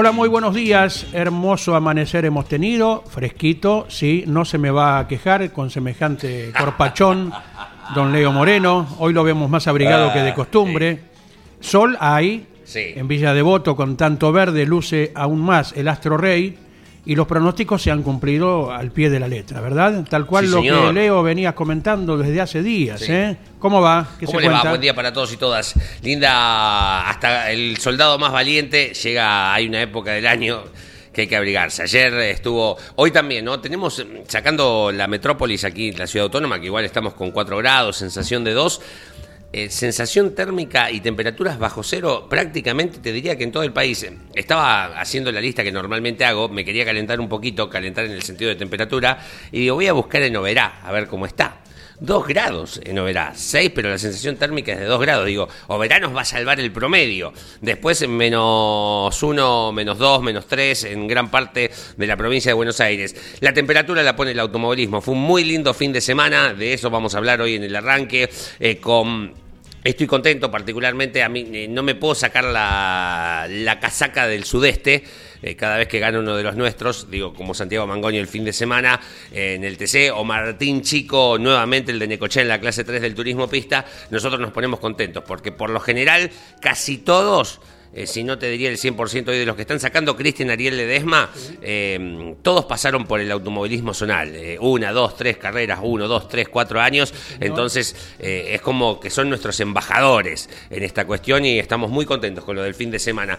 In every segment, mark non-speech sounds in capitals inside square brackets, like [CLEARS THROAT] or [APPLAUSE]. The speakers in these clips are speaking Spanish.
Hola, muy buenos días. Hermoso amanecer hemos tenido, fresquito, sí, no se me va a quejar con semejante corpachón, don Leo Moreno. Hoy lo vemos más abrigado que de costumbre. Sol hay, Sí. en Villa Devoto con tanto verde luce aún más el astro rey y los pronósticos se han cumplido al pie de la letra, ¿verdad? Tal cual Sí, lo que. Leo venía comentando desde hace días, Sí. ¿eh? ¿Cómo va? ¿Qué ¿Cómo se le va? Buen día para todos y todas. Linda, hasta el soldado más valiente llega, hay una época del año que hay que abrigarse. Ayer estuvo, hoy también, ¿no? Tenemos, sacando la metrópolis aquí, la ciudad autónoma, que igual estamos con 4 grados, sensación de 2. Eh, sensación térmica y temperaturas bajo cero prácticamente te diría que en todo el país. Estaba haciendo la lista que normalmente hago, me quería calentar un poquito, calentar en el sentido de temperatura, y digo, voy a buscar en Oberá, a ver cómo está. 2 grados en Oberá, 6, pero la sensación térmica es de 2 grados. Digo, Oberá nos va a salvar el promedio. Después en menos 1, menos 2, menos 3 en gran parte de la provincia de Buenos Aires. La temperatura la pone el automovilismo. Fue un muy lindo fin de semana, de eso vamos a hablar hoy en el arranque, eh, con... Estoy contento, particularmente a mí eh, no me puedo sacar la, la casaca del sudeste. Eh, cada vez que gana uno de los nuestros, digo, como Santiago Mangoño el fin de semana eh, en el TC, o Martín Chico, nuevamente el de Necochea en la clase 3 del turismo pista, nosotros nos ponemos contentos, porque por lo general casi todos eh, si no te diría el 100% hoy de los que están sacando Cristian Ariel Ledesma, eh, todos pasaron por el automovilismo zonal. eh, una, dos, tres carreras, uno, dos, tres, cuatro años. Entonces eh, es como que son nuestros embajadores en esta cuestión y estamos muy contentos con lo del fin de semana.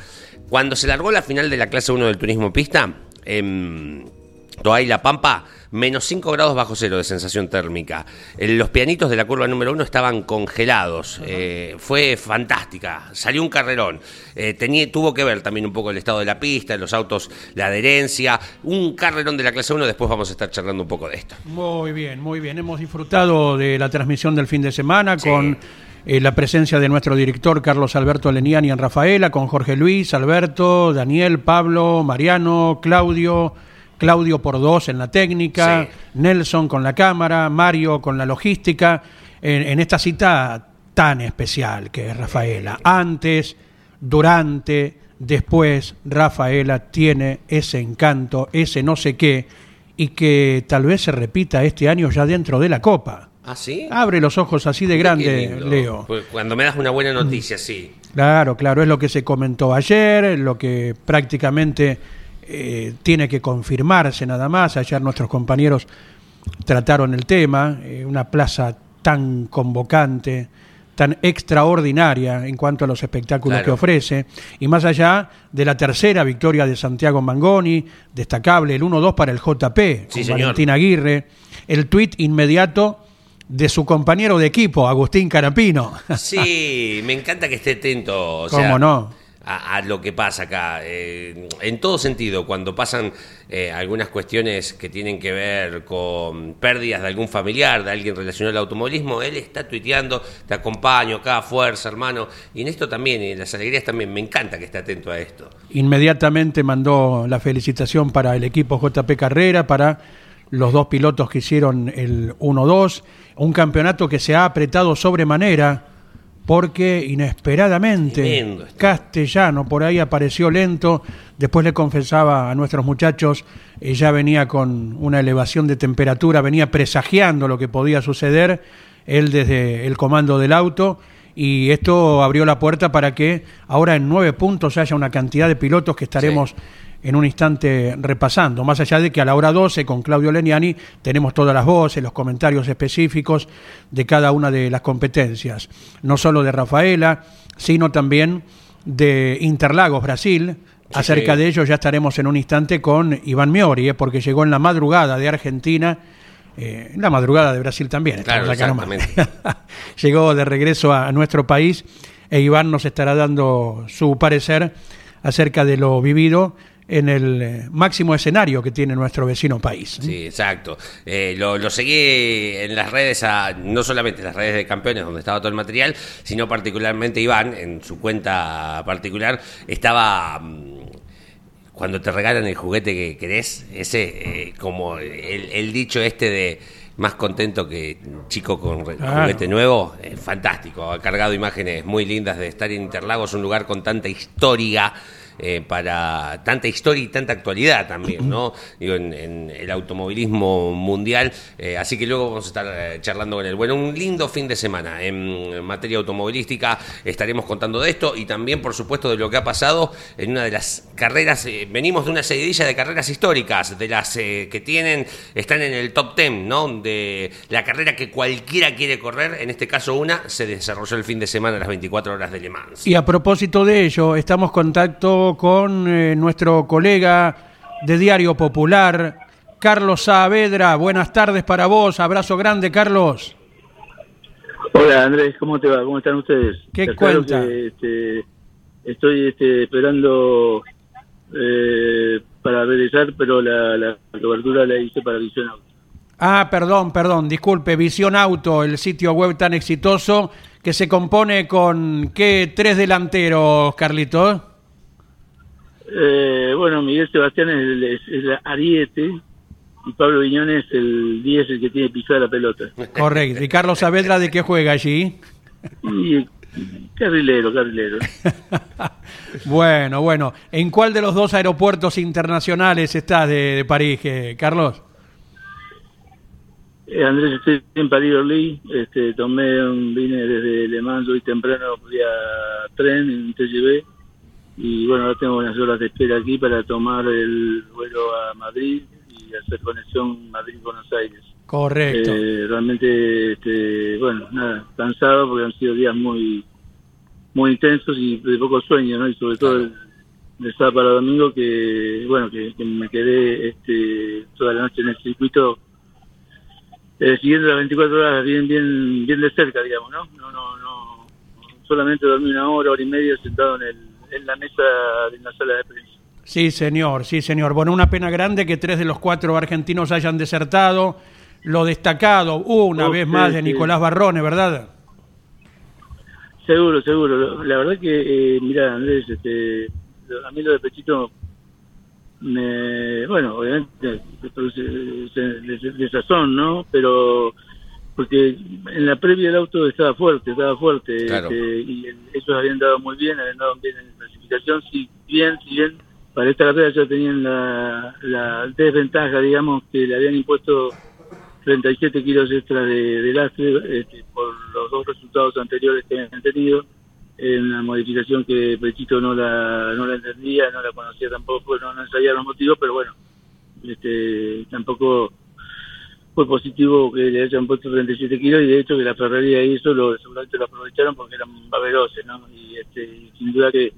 Cuando se largó la final de la clase 1 del turismo pista, en Toay La Pampa, menos 5 grados bajo cero de sensación térmica. Eh, Los pianitos de la curva número 1 estaban congelados. Eh, fue fantástica. Salió un carrerón. Eh, tenía, tuvo que ver también un poco el estado de la pista, los autos, la adherencia. Un carrerón de la clase 1. Después vamos a estar charlando un poco de esto. Muy bien, muy bien. Hemos disfrutado de la transmisión del fin de semana Sí. con eh, la presencia de nuestro director Carlos Alberto Leniani en Rafaela, con Jorge Luis, Alberto, Daniel, Pablo, Mariano, Claudio, Claudio por dos en la técnica, Sí. Nelson con la cámara, Mario con la logística, en, en esta cita tan especial que es Rafaela. Antes, durante, después, Rafaela tiene ese encanto, ese no sé qué, y que tal vez se repita este año ya dentro de la Copa. ¿Ah, sí? Abre los ojos así de grande. Leo. Pues Cuando me das una buena noticia, sí. Claro, claro, es lo que se comentó ayer, lo que prácticamente eh, tiene que confirmarse nada más. Ayer nuestros compañeros trataron el tema, eh, una plaza tan convocante, tan extraordinaria en cuanto a los espectáculos Claro. que ofrece, y más allá de la tercera victoria de Santiago Mangoni, destacable el 1-2 para el JP, Sí, con. Valentín Aguirre, el tuit inmediato de su compañero de equipo, Agustín Carapino. Sí, me encanta que esté atento. o [LAUGHS] ¿Cómo sea, no? A, a lo que pasa acá. Eh, en todo sentido, cuando pasan eh, algunas cuestiones que tienen que ver con pérdidas de algún familiar, de alguien relacionado al automovilismo, él está tuiteando, te acompaño acá, fuerza, hermano. Y en esto también, y en las alegrías también, me encanta que esté atento a esto. Inmediatamente mandó la felicitación para el equipo JP Carrera, para los dos pilotos que hicieron el 1-2, un campeonato que se ha apretado sobremanera porque inesperadamente Tremendo. Castellano por ahí apareció lento, después le confesaba a nuestros muchachos, eh, ya venía con una elevación de temperatura, venía presagiando lo que podía suceder, él desde el comando del auto, y esto abrió la puerta para que ahora en nueve puntos haya una cantidad de pilotos que estaremos en un instante repasando, más allá de que a la hora 12 con Claudio Leniani tenemos todas las voces, los comentarios específicos de cada una de las competencias, no solo de Rafaela, sino también de Interlagos, Brasil. Acerca sí. de ello ya estaremos en un instante con Iván Miori, eh, porque llegó en la madrugada de Argentina, eh, en la madrugada de Brasil también. Claro, acá [LAUGHS] llegó de regreso a, a nuestro país e Iván nos estará dando su parecer acerca de lo vivido en el eh, máximo escenario que tiene nuestro vecino país. Sí, exacto. Eh, lo, lo seguí en las redes, a- no solamente en las redes de campeones donde estaba todo el material, sino particularmente Iván, en su cuenta particular, estaba... mm, Cuando te regalan el juguete que querés, ese, eh, como el, el dicho este de más contento que chico con Claro. juguete nuevo, eh, fantástico. Ha cargado imágenes muy lindas de estar en Interlagos, un lugar con tanta historia eh, para tanta historia y tanta actualidad también, ¿no? [CLEARS THROAT] Digo, en, en el automovilismo mundial. Eh, así que luego vamos a estar eh, charlando con él. Bueno, un lindo fin de semana en materia automovilística. Estaremos contando de esto y también, por supuesto, de lo que ha pasado en una de las carreras. eh, venimos de una seguidilla de carreras históricas, de las eh, que tienen, están en el top 10, ¿no? De la carrera que cualquiera quiere correr. En este caso, una se desarrolló el fin de semana a las 24 horas de Le Mans. Y a propósito de ello, estamos en contacto con eh, nuestro colega de Diario Popular, Carlos Saavedra. Buenas tardes para vos. Abrazo grande, Carlos. Hola Andrés, ¿cómo te va? ¿Cómo están ustedes? ¿Qué Te cuenta? que, este, estoy este, esperando eh, para regresar, pero la, la cobertura la hice para Visión Auto. Ah, perdón, perdón, disculpe, Visión Auto, el sitio web tan exitoso que se compone con, ¿qué? Tres delanteros, Carlitos. Eh, bueno, Miguel Sebastián es el, es el ariete y Pablo Viñón es el 10, el que tiene pisada la pelota. Correcto. ¿Y Carlos Saavedra de qué juega allí? Y carrilero, carrilero. [LAUGHS] bueno, bueno. ¿En cuál de los dos aeropuertos internacionales estás de, de París, eh, Carlos? Eh, Andrés, estoy en París-Orly, este, tomé un, vine desde Le Mans hoy temprano vía tren en TGV y bueno, ahora tengo unas horas de espera aquí para tomar el vuelo a Madrid y hacer conexión Madrid-Buenos Aires. Correcto. Eh, realmente, este, bueno, nada, cansado porque han sido días muy muy intensos y de poco sueño, ¿no? Y sobre todo el, de sábado para domingo que, bueno, que, que me quedé este, toda la noche en el circuito eh, siguiendo las 24 horas bien bien bien de cerca, digamos, ¿no? No, no, no. Solamente dormí una hora, hora y media sentado en, el, en la mesa de la sala de prensa. Sí, señor, sí, señor. Bueno, una pena grande que tres de los cuatro argentinos hayan desertado. Lo destacado una Oh, vez sí, más de sí. Nicolás Barrone, ¿verdad? Seguro, seguro. La verdad que, eh, mira, Andrés, este, a mí lo de Pechito me, bueno, obviamente me produce desazón, ¿no? Pero porque en la previa el auto estaba fuerte, estaba fuerte, Claro. este, y el- ellos habían dado muy bien, habían dado bien en clasificación, si bien, si bien para esta carrera ya tenían la, la desventaja, digamos, que le habían impuesto 37 kilos extra de, de lastre este, por los dos resultados anteriores que habían tenido en una modificación que Pechito no la no la entendía, no la conocía tampoco, no, no sabía los motivos, pero bueno, este tampoco fue positivo que le hayan puesto 37 kilos y de hecho que la Ferrari hizo lo seguramente lo aprovecharon porque eran veloces, ¿no? Y este y sin duda que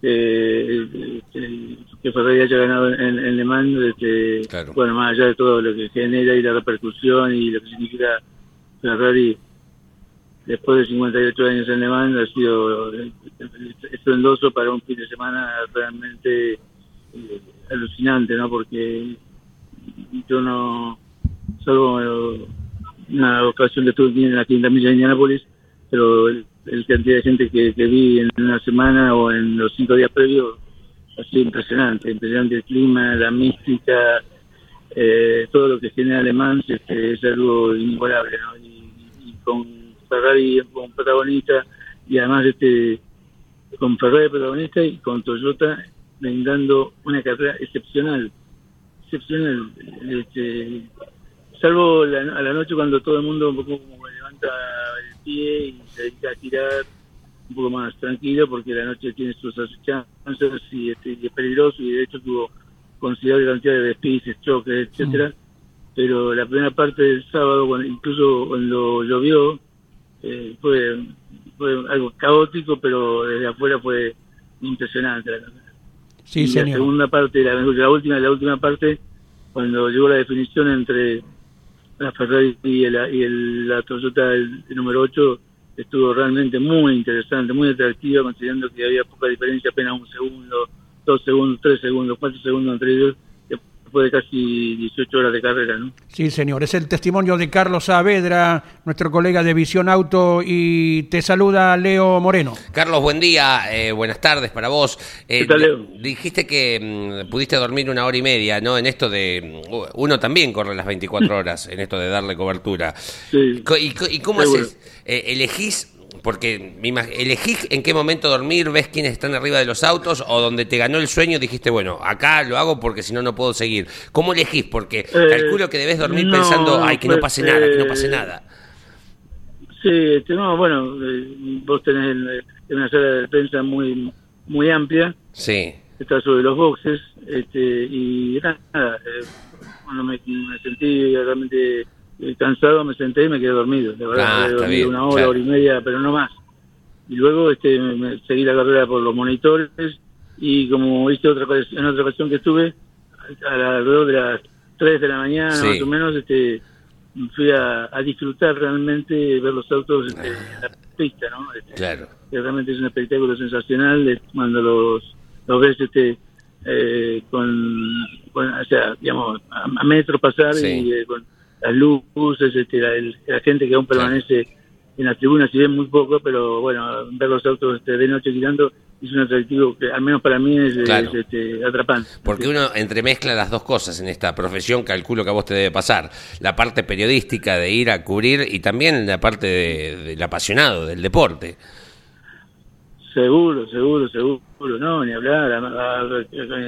eh, este, que Ferrari haya ganado en, en Le Mans, este, Claro. bueno, más allá de todo lo que genera y la repercusión y lo que significa Ferrari después de 58 años en Le Mans, ha sido eh, estruendoso para un fin de semana realmente eh, alucinante, ¿no? Porque yo no, salvo eh, una ocasión que tuve aquí en la milla de Indianápolis, pero el, cantidad de gente que, vi en una semana o en los cinco días previos ha sido impresionante, impresionante el clima, la mística, eh, todo lo que genera Le Mans este, es algo inigualable, ¿no? Y, y con Ferrari como protagonista y además este con Ferrari protagonista y con Toyota brindando una carrera excepcional, excepcional, este, salvo la- a la noche cuando todo el mundo un poco como levanta el pie y se dedica a tirar un poco más tranquilo porque la noche tiene sus chances y, este, y es peligroso y de hecho tuvo considerable cantidad de despices, choques, etcétera. Pero la primera parte del sábado, cuando- incluso cuando llovió, eh, fue, fue algo caótico, pero desde afuera fue impresionante la. Sí, y la señor. segunda parte, la, la última, la última parte, cuando llegó la definición entre la Ferrari y, el, y el- la Toyota el, número 8, estuvo realmente muy interesante, muy atractiva, considerando que había poca diferencia, apenas un segundo, dos segundos, tres segundos, cuatro segundos entre ellos, después de casi 18 horas de carrera, ¿no? Sí, señor. Es el testimonio de Carlos Saavedra, nuestro colega de Visión Auto, y te saluda Leo Moreno. Carlos, buen día, eh, buenas tardes para vos. Eh, ¿Qué tal, Leo? di- Dijiste que mm, pudiste dormir una hora y media, ¿no? En esto de... Uno también corre las 24 [LAUGHS] horas, en esto de darle cobertura. Sí. ¿Y, cómo Seguro. haces? Eh, ¿Elegís? Porque elegís en qué momento dormir, ves quiénes están arriba de los autos o donde te ganó el sueño dijiste, bueno, acá lo hago porque si no, no puedo seguir. ¿Cómo elegís? Porque calculo que debes dormir no, pensando, ay, que no pues, pase nada, que no eh, pase nada. Sí, este, no, bueno, eh, vos tenés una sala de prensa muy muy amplia, Sí, está sobre los boxes, este, y nada, eh, cuando me, me sentí realmente eh, cansado, me senté y me quedé dormido. La verdad, Ah, he está dormido bien, una hora, claro. hora y media, pero no más. Y luego este, me, me seguí la carrera por los monitores y como hice otra en otra ocasión que estuve, a la- alrededor de las 3 de la mañana Sí. más o menos, este, fui a, a disfrutar realmente ver los autos este, en la pista, ¿no? Este, claro. que realmente es un espectáculo sensacional de cuando los, los ves este eh, con, con, o sea, digamos, a, a metros pasar Sí. y eh, con las luces, este, la, el- la gente que aún permanece en las tribunas y ven muy poco, pero bueno, ver los autos este, de noche girando es un atractivo que al menos para mí es, Claro. es, este, atrapante. Porque uno entremezcla las dos cosas en esta profesión, calculo que a vos te debe pasar. La parte periodística de ir a cubrir y también la parte de- del apasionado, del deporte. Seguro, seguro, seguro, no, ni hablar.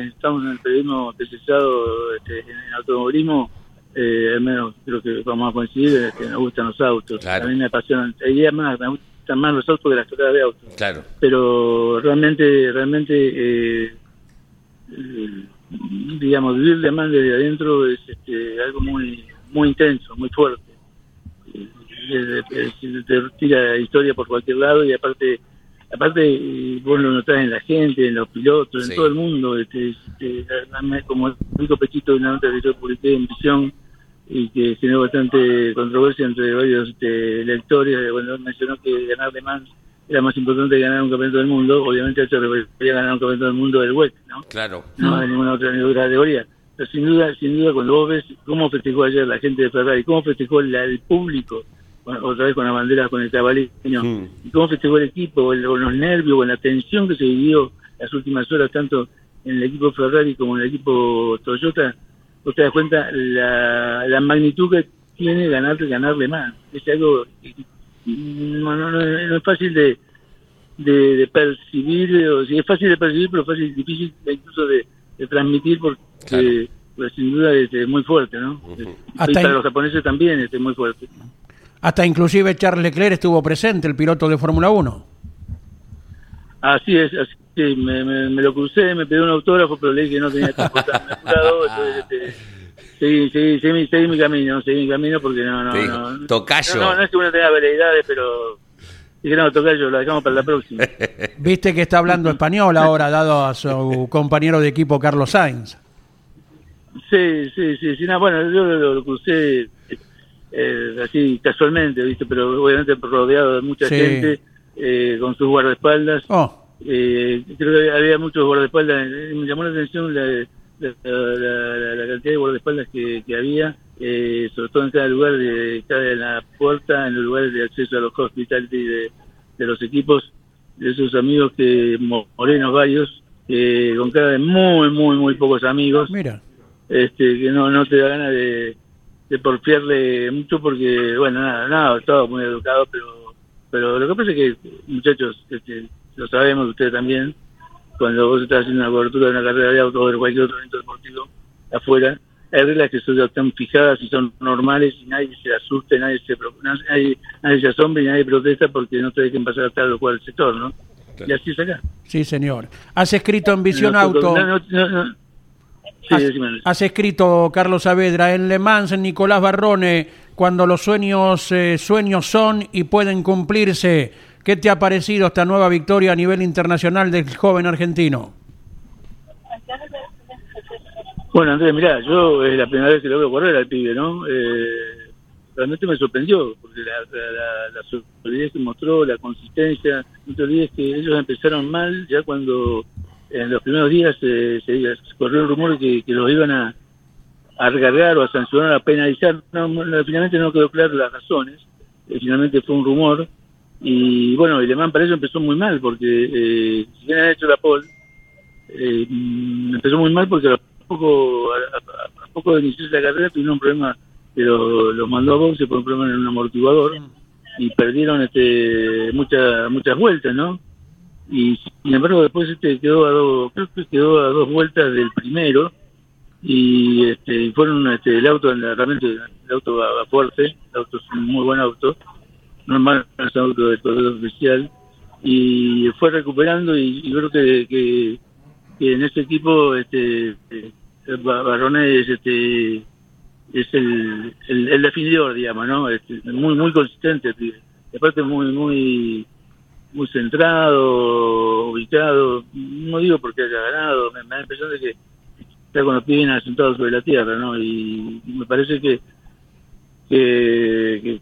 estamos en el periodismo especializado este, en el automovilismo, eh, al menos creo que vamos a coincidir que nos gustan los autos. Claro. A mí me apasionan, diría más, me gustan más los autos que las carreras de autos. Claro, Pero realmente, realmente, eh, eh, digamos, vivir de más desde adentro es este, algo muy muy intenso, muy fuerte. Eh, te tira historia por cualquier lado y aparte aparte eh, vos lo notás en la gente, en los pilotos, Sí. en todo el mundo, este, este, como dijo Pechito en una nota que yo publiqué en Visión y que generó bastante controversia entre varios este, lectores cuando mencionó que ganar de más era más importante que ganar un campeonato del mundo, obviamente eso refería a ganar un campeonato del mundo del WEC, ¿no? claro. no de ninguna otra, ninguna otra categoría. Pero sin duda, sin duda, cuando vos ves cómo festejó ayer la gente de Ferrari, cómo festejó la- el público, bueno, otra vez con la bandera, con el cabalino, Mm. y cómo festejó el equipo, con los nervios, con la tensión que se vivió las últimas horas, tanto en el equipo Ferrari como en el equipo Toyota, vos te das cuenta la, la magnitud que tiene ganarle, ganarle más. Es algo que no, no, no, no es fácil de, de, de percibir, o si es fácil de percibir, pero fácil, difícil incluso de, de transmitir porque Claro. pues, sin duda es eh, muy fuerte, ¿no? Ujú. Y Hasta para los japoneses también es muy fuerte. Hasta inclusive Charles Leclerc estuvo presente, el piloto de Fórmula 1. Así es, así que me, me, me lo crucé, me pidió un autógrafo, pero le dije que no tenía tiempo tan apurado, entonces este, seguí, seguí, seguí, mi- seguí mi camino, seguí mi camino porque no, no, no, "Tocayo". no, no, no es que uno tenga veleidades, pero dije no, tocayo, lo dejamos para la próxima. [LAUGHS] Viste que está hablando español ahora, dado a su compañero de equipo Carlos Sainz. Sí, sí, sí, sí, no, bueno, yo lo, lo crucé eh, así casualmente, ¿viste? Pero obviamente rodeado de mucha Sí. gente, eh, con sus guardaespaldas. Oh, Eh, creo que había muchos guardaespaldas, eh, me llamó la atención la, la, la- la- cantidad de guardaespaldas que, que había, eh, sobre todo en cada lugar, de cada en la puerta, en los lugares de acceso a los hospitality de, de los equipos, de esos amigos que, mo- morenos varios, que con cara de muy, muy, muy pocos amigos, mira. este que no no te da ganas de, de porfiarle mucho porque bueno nada nada todo muy educado pero pero lo que pasa es que muchachos este, lo sabemos ustedes también cuando vos estás haciendo una cobertura de una carrera de auto o de cualquier otro evento deportivo afuera hay reglas que son están fijadas y son normales y nadie se asuste, nadie se pro- nadie, nadie se asombre y nadie protesta porque no te dejen pasar a tal o cual sector, ¿no? Y así es acá. Sí, señor. Has escrito en Visión Nosotros- Auto. no, no, no. Sí, Has, has escrito, Carlos Saavedra, en Le Mans, en Nicolás Barrone, cuando los sueños, eh, sueños son y pueden cumplirse. ¿Qué te ha parecido esta nueva victoria a nivel internacional del joven argentino? Bueno, Andrés, mirá, yo es la primera vez que lo veo correr al pibe, ¿no? Eh, realmente me sorprendió, porque la, la, la- la solidez que mostró, la consistencia, no te olvides que ellos empezaron mal ya cuando en los primeros días eh, se, se corrió el rumor que, que los iban a, a o a sancionar, a penalizar. No, finalmente no quedó claro las razones, Eh, finalmente fue un rumor. Y bueno, el alemán para eso empezó muy mal, porque eh, si bien han hecho la pole, eh, empezó muy mal porque a poco, a, poco de iniciarse la carrera tuvieron un problema que lo- mandó a boxe por un problema en un amortiguador y perdieron este muchas muchas vueltas, ¿no? Y sin embargo después este quedó a dos, creo que quedó a dos vueltas del primero y este fueron este, el auto realmente el auto va, va fuerte, el auto es un muy buen auto, normal es un auto de corredor oficial y fue recuperando y, creo que, que en este equipo este eh, Ba- Barrone es este es el, el, el definidor digamos no Este, muy muy consistente aparte muy muy muy centrado ubicado no digo porque haya ganado me, da la impresión de que está con los pies bien sobre la tierra no y, me parece que que,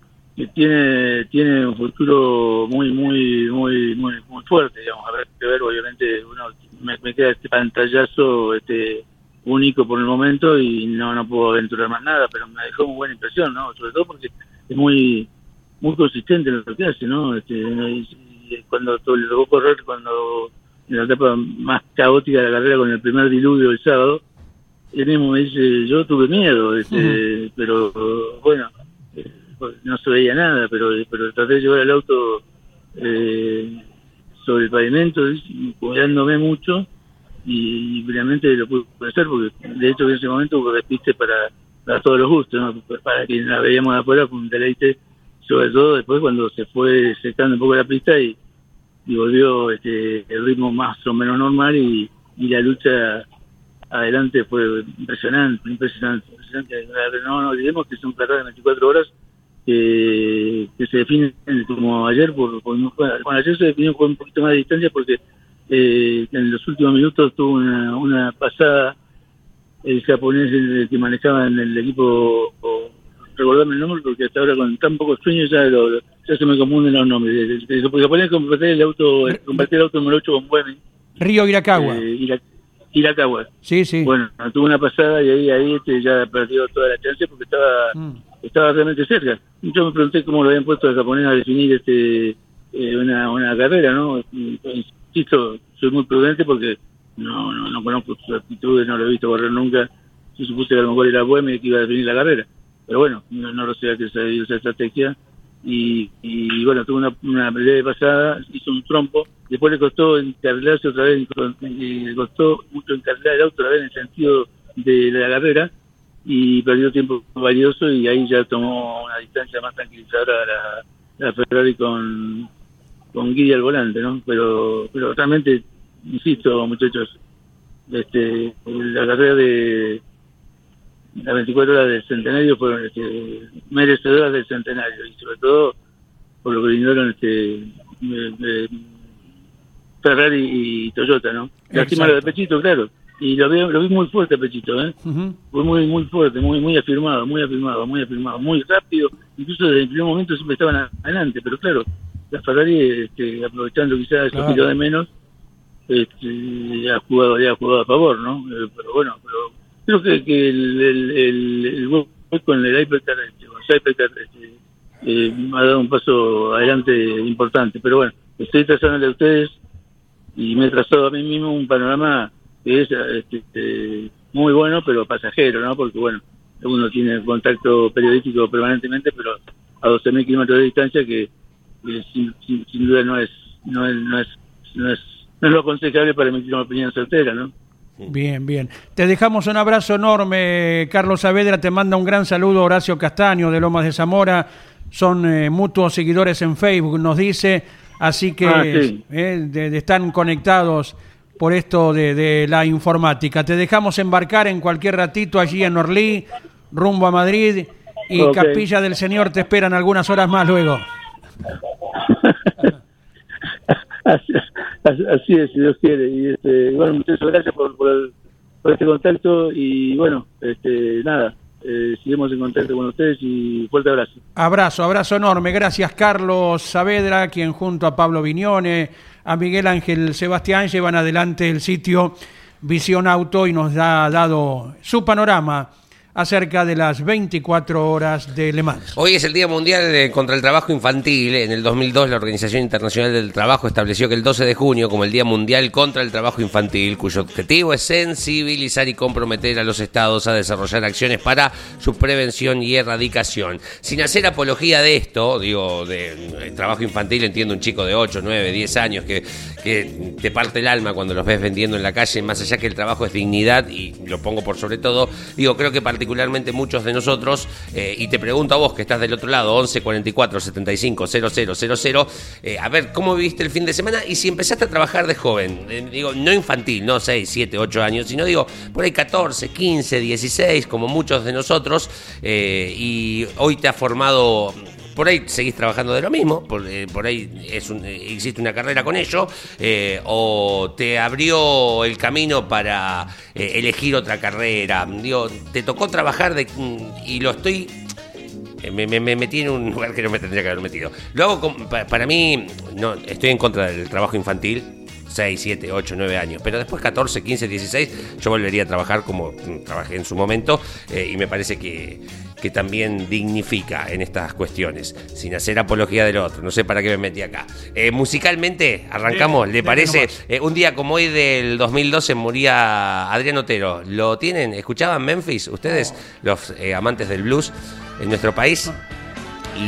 tiene tiene un futuro muy muy muy muy muy fuerte digamos habrá que ver obviamente uno me, me queda este pantallazo este único por el momento y no no puedo aventurar más nada pero me dejó muy buena impresión no sobre todo porque es muy muy consistente en lo que hace no este cuando le tocó correr cuando en la etapa más caótica de la carrera con el primer diluvio el sábado él mismo me dice, yo tuve miedo, este, pero bueno, eh, no se veía nada, pero pero traté de llevar el auto eh, sobre el pavimento, y cuidándome mucho, y, realmente lo pude hacer, porque de hecho en ese momento hubo despiste para, para todos los gustos, ¿no? para quien la veíamos afuera fue un deleite, sobre todo después cuando se fue secando un poco la pista y, y volvió este, el ritmo más o menos normal y, y la lucha adelante fue impresionante, impresionante. impresionante. No nos olvidemos que son carreras de 24 horas que, que se definen como ayer, por, por no ayer se definió con un poquito más de distancia porque eh, en los últimos minutos tuvo una, una pasada el japonés el que manejaba en el equipo, o, recordame el nombre porque hasta ahora con tan pocos sueños ya, lo- se me confunden los nombres. El japonés compartir el auto, compartir el auto número 8 con Buemi, Río Iracagua. eh, sí, sí. Bueno, tuvo una pasada y ahí ahí este, ya perdió toda la chance porque estaba Mm. estaba realmente cerca. Yo me pregunté cómo lo habían puesto al japonés a definir este eh, una, una carrera, ¿no? Insisto, soy muy prudente porque no, no, no conozco sus actitudes, no lo he visto correr nunca. Yo supuse que a lo mejor era y que iba a definir la carrera. Pero bueno, no, no lo sé a qué se esa estrategia. Y, y bueno, tuvo una, una breve pasada, hizo un trompo. Después le costó encarrilarse otra vez, le costó mucho encarrilar el auto otra vez en el sentido de la carrera y perdió tiempo valioso y ahí ya tomó una distancia más tranquilizadora la, Ferrari con, con Guidi al volante, ¿no? Pero, pero realmente, insisto, muchachos, este, la carrera de las 24 horas del centenario fueron este, merecedoras del centenario y sobre todo por lo que brindaron este, eh, eh, Ferrari y Toyota, ¿no? Lástima lo de. Pechito, claro. Y lo vi, lo vi muy fuerte a Pechito, ¿eh? Fue muy muy fuerte, muy muy afirmado, muy afirmado, muy afirmado, muy rápido, incluso desde el primer momento siempre estaban adelante, pero claro, la Ferrari este, aprovechando quizás el Claro. poquito de menos, este, ha jugado, le ha jugado a favor, ¿no? Eh, pero bueno, pero creo que, que el, el, el, el hueco en el Hypercar, este, eh, ha dado un paso adelante importante, pero bueno, estoy trazándole a ustedes y me he trazado a mí mismo un panorama que es este, este, muy bueno, pero pasajero, ¿no? Porque, bueno, uno tiene contacto periodístico permanentemente, pero a 12.000 kilómetros de distancia que, que sin, sin, sin duda no es, no es, no es, no es, no es lo aconsejable para emitir una opinión certera, ¿no? Bien, bien. Te dejamos un abrazo enorme, Carlos Saavedra. Te manda un gran saludo Horacio Castaño de Lomas de Zamora. Son eh, mutuos seguidores en Facebook, nos dice. Así que Ah, sí. eh, de- de- están conectados por esto de, de la informática. Te dejamos embarcar en cualquier ratito allí en Orlí, rumbo a Madrid. Y. Capilla del Señor te esperan algunas horas más luego. [LAUGHS] así, es, si Dios quiere. Y este, bueno, muchas gracias por, por, el- por este contacto y bueno, este, nada, eh, seguimos en contacto con ustedes y fuerte abrazo. Abrazo, abrazo enorme. Gracias, Carlos Saavedra, quien junto a Pablo Viñone, a Miguel Ángel Sebastián llevan adelante el sitio Visión Auto y nos ha dado su panorama acerca de las 24 horas de Le Mans. Hoy es el Día Mundial de- contra el Trabajo Infantil. En el 2002 la Organización Internacional del Trabajo estableció que el 12 de junio como el Día Mundial contra el Trabajo Infantil, cuyo objetivo es sensibilizar y comprometer a los estados a desarrollar acciones para su prevención y erradicación. Sin hacer apología de esto, digo, de, eh, trabajo infantil, entiendo un chico de 8, 9, 10 años que, que te parte el alma cuando los ves vendiendo en la calle, más allá que el trabajo es dignidad y lo pongo por sobre todo, digo, creo que particularmente muchos de nosotros, eh, y te pregunto a vos que estás del otro lado, 11 44 75 000, eh, a ver, ¿cómo viviste el fin de semana? Y si empezaste a trabajar de joven, eh, digo, no infantil, no 6, 7, 8 años, sino digo, por ahí 14, 15, 16, como muchos de nosotros, eh, y hoy te ha formado por ahí seguís trabajando de lo mismo, por, eh, ahí es un- eh, existe una carrera con ello, eh, o te abrió el camino para eh, elegir otra carrera. Digo, te tocó trabajar mm, y lo estoy eh, me, me- me metí en un [LAUGHS] lugar que no me tendría que haber metido. Lo para mí, no, estoy en contra del trabajo infantil. 6, 7, 8, 9 años. Pero después 14, 15, 16, yo volvería a trabajar como mm, trabajé en su momento eh, y me parece que, que también dignifica en estas cuestiones, sin hacer apología del otro. No sé para qué me metí acá. Eh, musicalmente, arrancamos, ¿le parece? Eh, un día como hoy del 2012 moría Adrián Otero. ¿Lo tienen? ¿Escuchaban Memphis? ¿Ustedes, los eh, amantes del blues en nuestro país?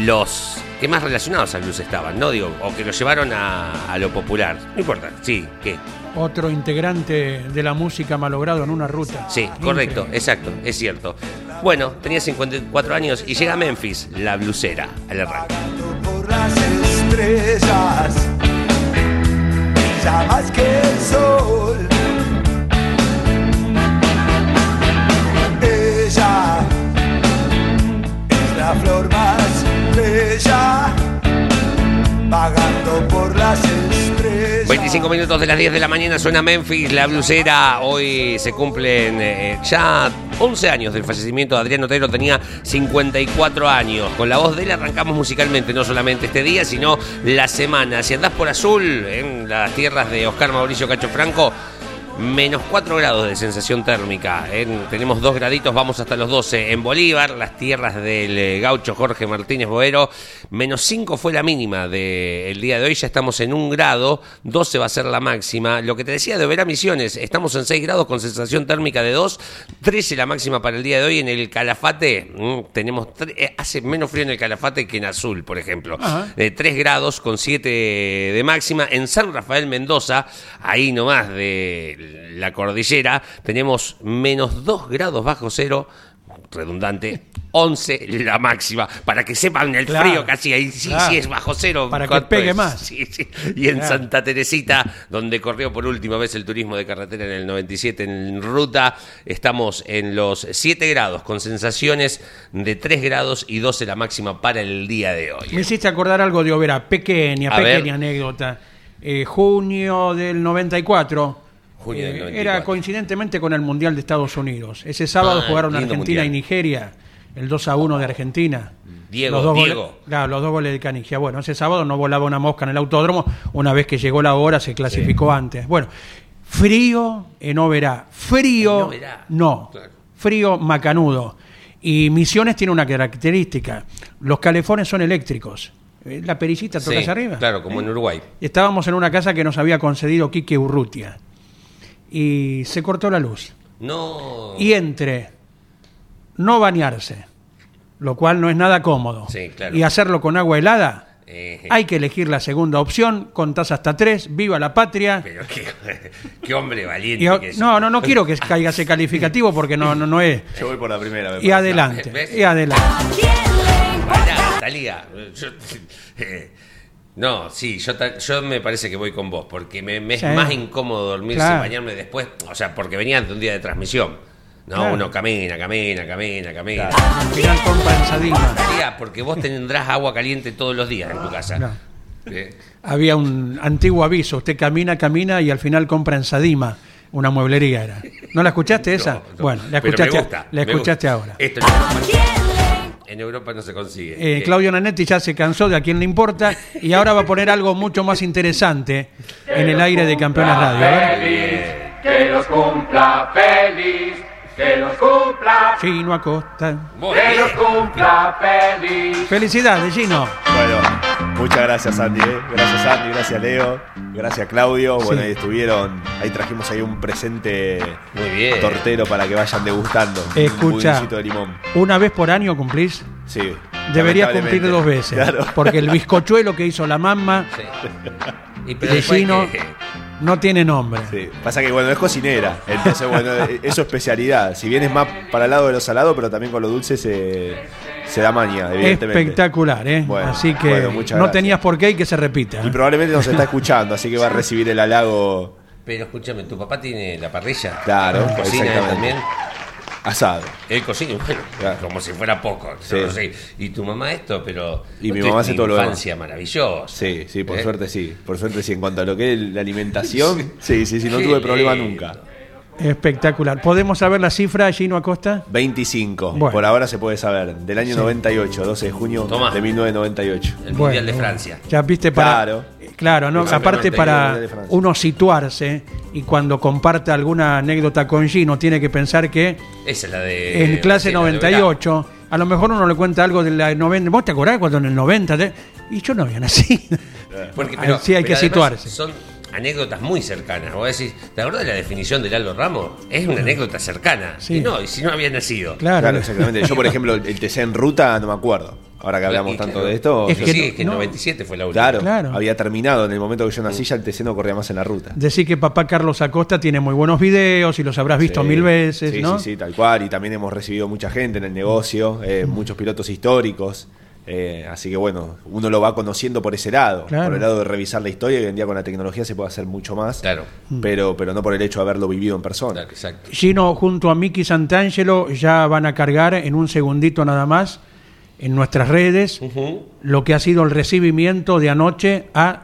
Los que más relacionados al blues estaban, ¿no? Digo, o que lo llevaron a, a lo popular. No importa, sí, ¿qué? Otro integrante de la música malogrado en una ruta. Sí, correcto, Increíble. exacto, es cierto. Bueno, tenía 54 años y llega a Memphis, la blusera, al arranque. por las estrellas, brilla más que el sol. Ella es la flor más bella, vagando por las estrellas. 25 minutos de las 10 de la mañana suena Memphis, la blusera. Hoy se cumplen eh, ya 11 años del fallecimiento de Adrián Otero, tenía 54 años. Con la voz de él arrancamos musicalmente, no solamente este día, sino la semana. Si andás por azul, en las tierras de Oscar Mauricio Cacho Franco, Menos 4 grados de sensación térmica. ¿eh? Tenemos 2 graditos, vamos hasta los 12. En Bolívar, las tierras del eh, gaucho Jorge Martínez Boero, menos 5 fue la mínima del día de hoy. Ya estamos en 1 grado, 12 va a ser la máxima. Lo que te decía de Verá Misiones, estamos en 6 grados con sensación térmica de 2, 13 la máxima para el día de hoy. En el Calafate, mm, tenemos eh, hace menos frío en el Calafate que en Azul, por ejemplo. Ajá. De 3 grados con 7 de máxima. En San Rafael Mendoza, ahí nomás de la cordillera, tenemos menos 2 grados bajo cero, redundante, 11 la máxima. Para que sepan el Claro, frío casi ahí, sí, claro. sí es bajo cero. Para que ¿cuánto pegue es? más. Sí, sí. Y en Claro. Santa Teresita, donde corrió por última vez el turismo de carretera en el 97 en ruta, estamos en los 7 grados, con sensaciones de 3 grados y 12 la máxima para el día de hoy. Me hiciste acordar algo de Overa, pequeña, A ver. pequeña anécdota. Eh, junio del 94. Junio del eh, 94. Era coincidentemente con el Mundial de Estados Unidos. Ese sábado Ah, jugaron Argentina mundial. y Nigeria, el 2 a 1 de Argentina. Diego, los dos Diego. Goles, claro, los dos goles de Canigia. Bueno, ese sábado no volaba una mosca en el autódromo. Una vez que llegó la hora, se clasificó antes. Bueno, frío en Oberá. Frío, En Oberá. no. Claro. Frío macanudo. Y Misiones tiene una característica. Los calefones son eléctricos. Eh, La perillita Sí, tocas arriba. Claro, como ¿Eh? en Uruguay. Estábamos en una casa que nos había concedido Quique Urrutia. Y se cortó la luz. No. Y entre no bañarse, lo cual no es nada cómodo, Sí, claro. y hacerlo con agua helada, Eh, Hay que elegir la segunda opción, contás hasta tres, viva la patria. Pero qué, [LAUGHS] qué hombre valiente Y a- que es. no, no, no quiero que caiga ese calificativo porque no, no, no es. Yo voy por la primera. me Y adelante, y adelante. Pará, Talía. Yo- [LAUGHS] eh, no, sí, yo, yo me parece que voy con vos, porque me, me es Sí. más incómodo dormirse Claro. y bañarme después. O sea, porque venían de un día de transmisión. No, Claro. uno camina, camina, camina, camina. En Sadima. Talía, porque vos tendrás agua caliente todos los días en tu casa. No. Eh, Había un antiguo aviso, usted camina, camina y al final compra en Sadima, una mueblería era. ¿No la escuchaste [LAUGHS] esa? no, no. Bueno, la escuchaste, gusta, la escuchaste ahora. Esto en Europa, no se consigue. Eh, Eh, Claudio Nanetti ya se cansó de a quién le importa y ahora va a poner algo mucho más interesante en el aire de Campeones Radio. Ver. Que los cumpla feliz, que los cumpla, Gino Acosta. que los cumpla feliz. Felicidades, Gino. Bueno, muchas gracias Andy, ¿eh? gracias Andy, gracias Leo, gracias Claudio. Bueno, Sí. ahí estuvieron, ahí trajimos ahí un presente Muy bien. tortero para que vayan degustando. Escucha. Un de limón. Una vez por año cumplís. Sí. Debería lamentablemente. cumplir dos veces. Claro. Porque el bizcochuelo que hizo la mamá Sí. Y pero de Gino que- no tiene nombre. Sí, pasa que bueno, es cocinera, entonces bueno, [LAUGHS] es su especialidad. Si bien es más para el lado de lo salado, pero también con lo dulce se, se da maña, evidentemente. Espectacular, ¿eh? Bueno, Así que bueno, muchas no gracias. tenías por qué y que se repita. Y ¿eh? probablemente nos está escuchando, así que va a recibir el halago Pero escúchame, ¿tu papá tiene la parrilla? Claro, ¿Cocina exactamente. también? Asado. Bueno, [LAUGHS] Claro. como si fuera poco. Sí. no sé. Y tu mamá esto, pero... Y mi mamá hace todo lo demás. infancia maravillosa. Sí, sí, por ¿Eh? suerte sí. Por suerte sí. En cuanto a lo que es la alimentación, [LAUGHS] sí, sí, sí, no tuve problema nunca. Espectacular. ¿Podemos saber la cifra, Gino Acosta? 25, Bueno. por ahora se puede saber. Del año 98, 12 de junio Tomá. de 1998. El Bueno, Mundial de Francia. Ya viste para. Claro. Claro, ¿no? Aparte para de uno situarse y cuando comparta alguna anécdota con Gino tiene que pensar que Esa es la de... en clase sí, la de 98 a lo mejor uno le cuenta algo de la 90. ¿Vos te acordás cuando en el 90? te- Y yo no había nacido. [LAUGHS] Porque, Ah, sí, hay que situarse. Son anécdotas muy cercanas. Vos decís, ¿te acordás de la definición del Aldo Ramos? Es una anécdota cercana. Sí. Y no, y si no había nacido. Claro. Claro, exactamente. Yo, por ejemplo, el TC en ruta no me acuerdo. Ahora que hablamos Y tanto claro, de esto. Es yo- que sí, no- es que en no. 97 fue la última. claro, Claro. había terminado en el momento que yo nací, ya el TC no corría más en la ruta. Decir que papá Carlos Acosta tiene muy buenos videos y los habrás visto Sí, mil veces, sí, ¿no? Sí, sí, tal cual. Y también hemos recibido mucha gente en el negocio, eh, muchos pilotos históricos. eh, así que bueno, uno lo va conociendo por ese lado, Claro. por el lado de revisar la historia. y Hoy en día con la tecnología se puede hacer mucho más, Claro. pero, pero no por el hecho de haberlo vivido en persona. Claro, exacto. Gino junto a Miki Santangelo ya van a cargar en un segundito nada más en nuestras redes lo que ha sido el recibimiento de anoche a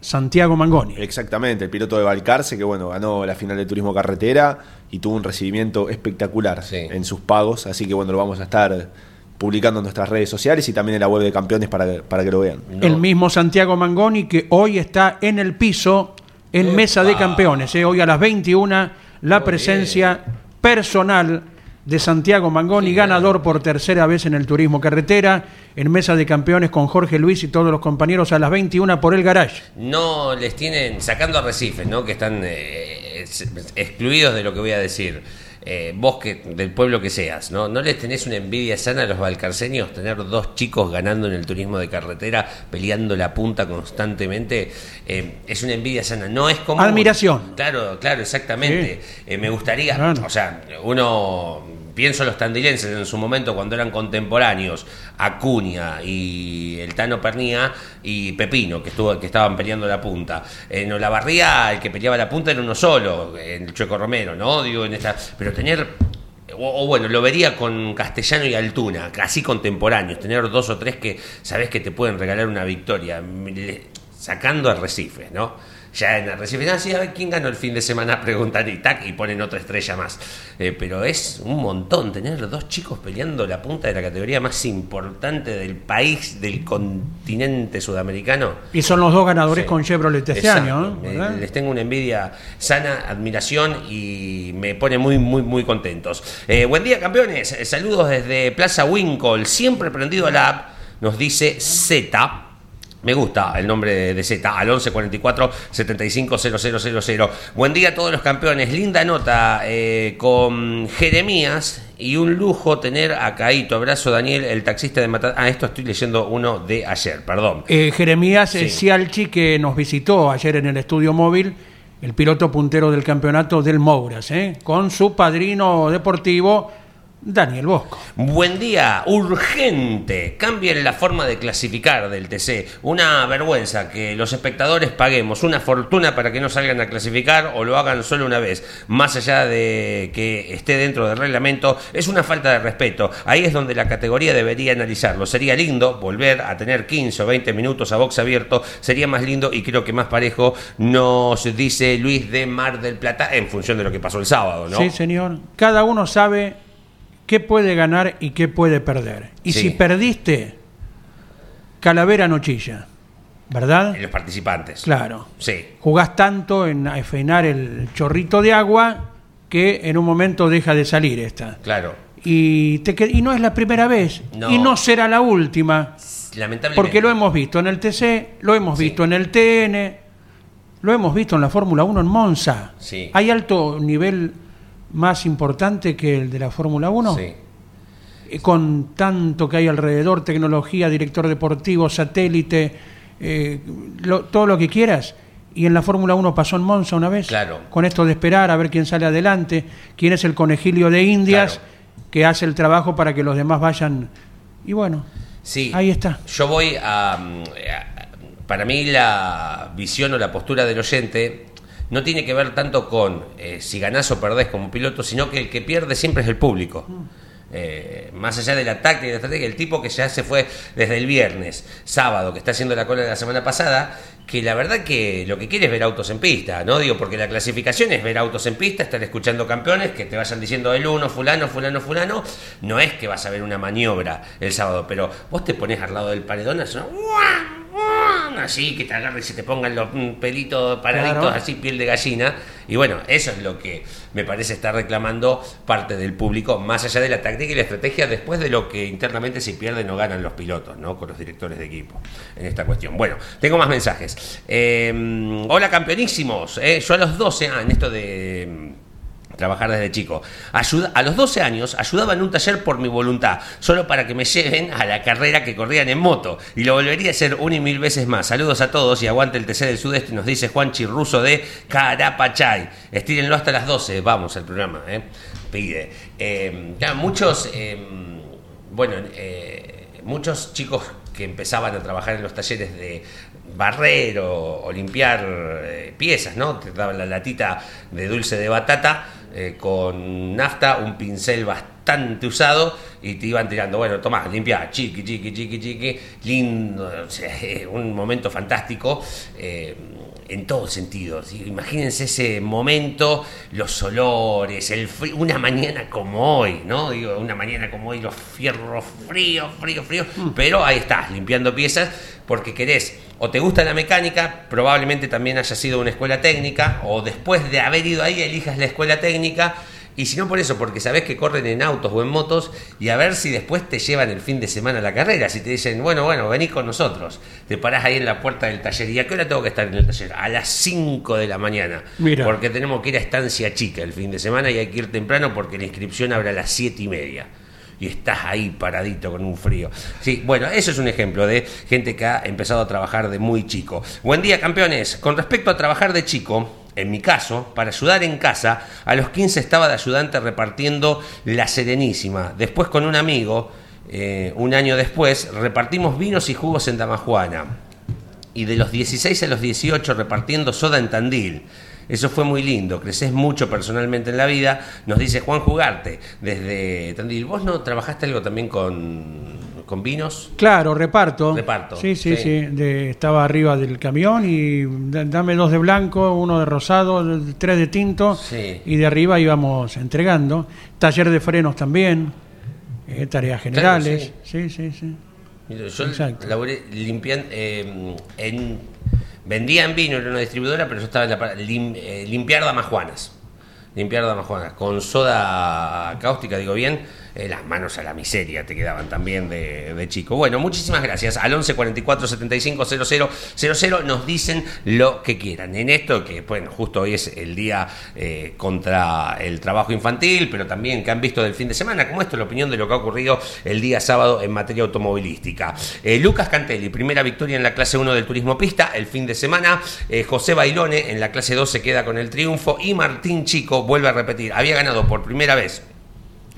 Santiago Mangoni. Exactamente, el piloto de Balcarce que bueno, ganó la final de turismo carretera y tuvo un recibimiento espectacular Sí. en sus pagos, así que bueno, lo vamos a estar publicando en nuestras redes sociales y también en la web de campeones para, para que lo vean. No. El mismo Santiago Mangoni que hoy está en el piso en Mesa de Campeones. ¿eh? Hoy a las 21 la Muy presencia personal de Santiago Mangoni, ganador por tercera vez en el turismo carretera, en Mesa de Campeones con Jorge Luis y todos los compañeros a las 21 por el garage. no les tienen, sacando arrecifes, ¿no? Que están eh, ex- excluidos de lo que voy a decir. Eh, vos que del pueblo que seas, ¿no? ¿No les tenés una envidia sana a los balcarceños tener dos chicos ganando en el turismo de carretera, peleando la punta constantemente? Eh, es una envidia sana, no es como Admiración. Claro, claro, exactamente. Eh, me gustaría, Claro. o sea, uno pienso en los tandilenses en su momento cuando eran contemporáneos, Acuña y el Tano Pernía y Pepino, que estuvo, que estaban peleando la punta. En Olavarría el que peleaba la punta era uno solo, el Chueco Romero, ¿no? Digo, en esta. Pero tener. O, bueno, lo vería con Castellano y Altuna, casi contemporáneos, tener dos o tres que sabes que te pueden regalar una victoria, sacando arrecifes, ¿no? Ya en Arrecife, ah, sí, a ver quién ganó el fin de semana, preguntan y tac, y ponen otra estrella más. Eh, pero es un montón tener dos chicos peleando la punta de la categoría más importante del país, del continente sudamericano. Y son los dos ganadores Sí. con Chevrolet este Exacto. año. ¿eh? Les tengo una envidia sana, admiración y me pone muy, muy, muy contentos. Eh, buen día, campeones. Saludos desde Plaza Winkle, siempre prendido a la app. Nos dice Z. Me gusta el nombre de, Z, al 1144 750000. Buen día a todos los campeones. Linda nota eh, con Jeremías y un lujo tener a Caito. Abrazo, Daniel, el taxista de Matar. Ah, esto estoy leyendo uno de ayer, perdón. Eh, Jeremías Sí. Cialchi, que nos visitó ayer en el estudio móvil, el piloto puntero del campeonato del Mouras, ¿eh? con su padrino deportivo, Daniel Bosco. Buen día, urgente. Cambien la forma de clasificar del TC. Una vergüenza que los espectadores paguemos una fortuna para que no salgan a clasificar o lo hagan solo una vez. Más allá de que esté dentro del reglamento, es una falta de respeto. Ahí es donde la categoría debería analizarlo. Sería lindo volver a tener 15 o 20 minutos a box abierto. Sería más lindo y creo que más parejo, nos dice Luis de Mar del Plata, en función de lo que pasó el sábado, ¿no? Sí, señor. Cada uno sabe qué puede ganar y qué puede perder. Y Sí. si perdiste, calavera no chilla, ¿verdad? En los participantes. Claro. Sí. Jugás tanto en afeinar el chorrito de agua que en un momento deja de salir esta. Claro. Y, te que- y no es la primera vez. No. Y no será la última. Lamentablemente. Porque lo hemos visto en el TC, lo hemos Sí. visto en el TN, lo hemos visto en la Fórmula 1 en Monza. Sí. ¿Hay alto nivel más importante que el de la Fórmula 1? Sí. Eh, Con tanto que hay alrededor, tecnología, director deportivo, satélite, eh, lo- todo lo que quieras. Y en la Fórmula 1 pasó en Monza una vez. Claro. Con esto de esperar a ver quién sale adelante, quién es el conejilio de Indias Claro. que hace el trabajo para que los demás vayan. Y bueno, Sí. ahí está. Yo voy a, mm, a- Para mí la visión o la postura del oyente no tiene que ver tanto con eh, si ganás o perdés como piloto, sino que el que pierde siempre es el público. Eh, más allá de la táctica y la estrategia, el tipo que ya se fue desde el viernes, sábado, que está haciendo la cola de la semana pasada, que la verdad que lo que quiere es ver autos en pista, ¿no? Digo, porque la clasificación es ver autos en pista, estar escuchando campeones, que te vayan diciendo el uno, fulano, fulano, fulano. No es que vas a ver una maniobra el sábado, pero vos te pones al lado del paredón, así, así que te agarre y se te pongan los mm, pelitos paraditos, Claro. así piel de gallina. Y bueno, eso es lo que me parece estar reclamando parte del público, más allá de la táctica y la estrategia, después de lo que internamente si pierden o ganan los pilotos, ¿no? Con los directores de equipo en esta cuestión. Bueno, tengo más mensajes. Eh, hola campeonísimos, eh, yo a los 12, ah, en esto de mm, trabajar desde chico. Ayuda, a los 12 años ayudaba en un taller por mi voluntad, solo para que me lleven a la carrera que corrían en moto. Y lo volvería a hacer una y mil veces más. Saludos a todos y aguante el TC del Sudeste, nos dice Juan Chirruso de Carapachay. Estírenlo hasta las 12, vamos al programa, ¿eh? pide. Eh, ya, muchos, eh, bueno, eh, muchos chicos que empezaban a trabajar en los talleres de barrer o, o limpiar eh, piezas, ¿no? Te daban la latita de dulce de batata eh, con nafta, un pincel bastante usado y te iban tirando, bueno, tomá, limpia, chiqui, chiqui, chiqui, chiqui, lindo, o sea, [LAUGHS] un momento fantástico. eh, en todos sentidos. Imagínense ese momento, los olores, el frío, una mañana como hoy, ¿no? Digo, una mañana como hoy, los fierros fríos, fríos, fríos. Pero ahí estás, limpiando piezas, porque querés, o te gusta la mecánica, probablemente también haya sido una escuela técnica, o después de haber ido ahí, elijas la escuela técnica. Y si no por eso, porque sabés que corren en autos o en motos y a ver si después te llevan el fin de semana a la carrera. Si te dicen, bueno, bueno, vení con nosotros. Te parás ahí en la puerta del taller. ¿Y a qué hora tengo que estar en el taller? A las 5 de la mañana. Mira. Porque tenemos que ir a Estancia Chica el fin de semana y hay que ir temprano porque la inscripción abre a las 7 y media. Y estás ahí paradito con un frío. Sí, bueno, eso es un ejemplo de gente que ha empezado a trabajar de muy chico. Buen día, campeones. Con respecto a trabajar de chico, en mi caso, para ayudar en casa, a los 15 estaba de ayudante repartiendo la Serenísima. Después con un amigo, eh, un año después, repartimos vinos y jugos en Damajuana. Y de los 16 a los 18 repartiendo soda en Tandil. Eso fue muy lindo, creces mucho personalmente en la vida. Nos dice Juan Jugarte desde Tandil. ¿Vos no trabajaste algo también con, con vinos? Claro, reparto. Reparto, Sí, sí, sí. sí. De- estaba arriba del camión y da- dame dos de blanco, uno de rosado, tres de tinto. Sí. Y de arriba íbamos entregando. Taller de frenos también. eh, tareas generales. sí, sí, sí. Yo Exacto. laburé limpian- eh, en vendía en vino, era una distribuidora, pero yo estaba en la lim- eh, limpiar damajuanas. limpiar damajuanas con soda cáustica, digo bien, eh, las manos a la miseria te quedaban también de, chico. Bueno, muchísimas gracias. Al 11 44 75 00 00 nos dicen lo que quieran. En esto, que bueno, justo hoy es el día eh, contra el trabajo infantil, pero también que han visto del fin de semana, como esto, la opinión de lo que ha ocurrido el día sábado en materia automovilística. Eh, Lucas Cantelli, primera victoria en la clase 1 del turismo pista el fin de semana. José Bailone en la clase 2 se queda con el triunfo y Martín Chico vuelve a repetir. Había ganado por primera vez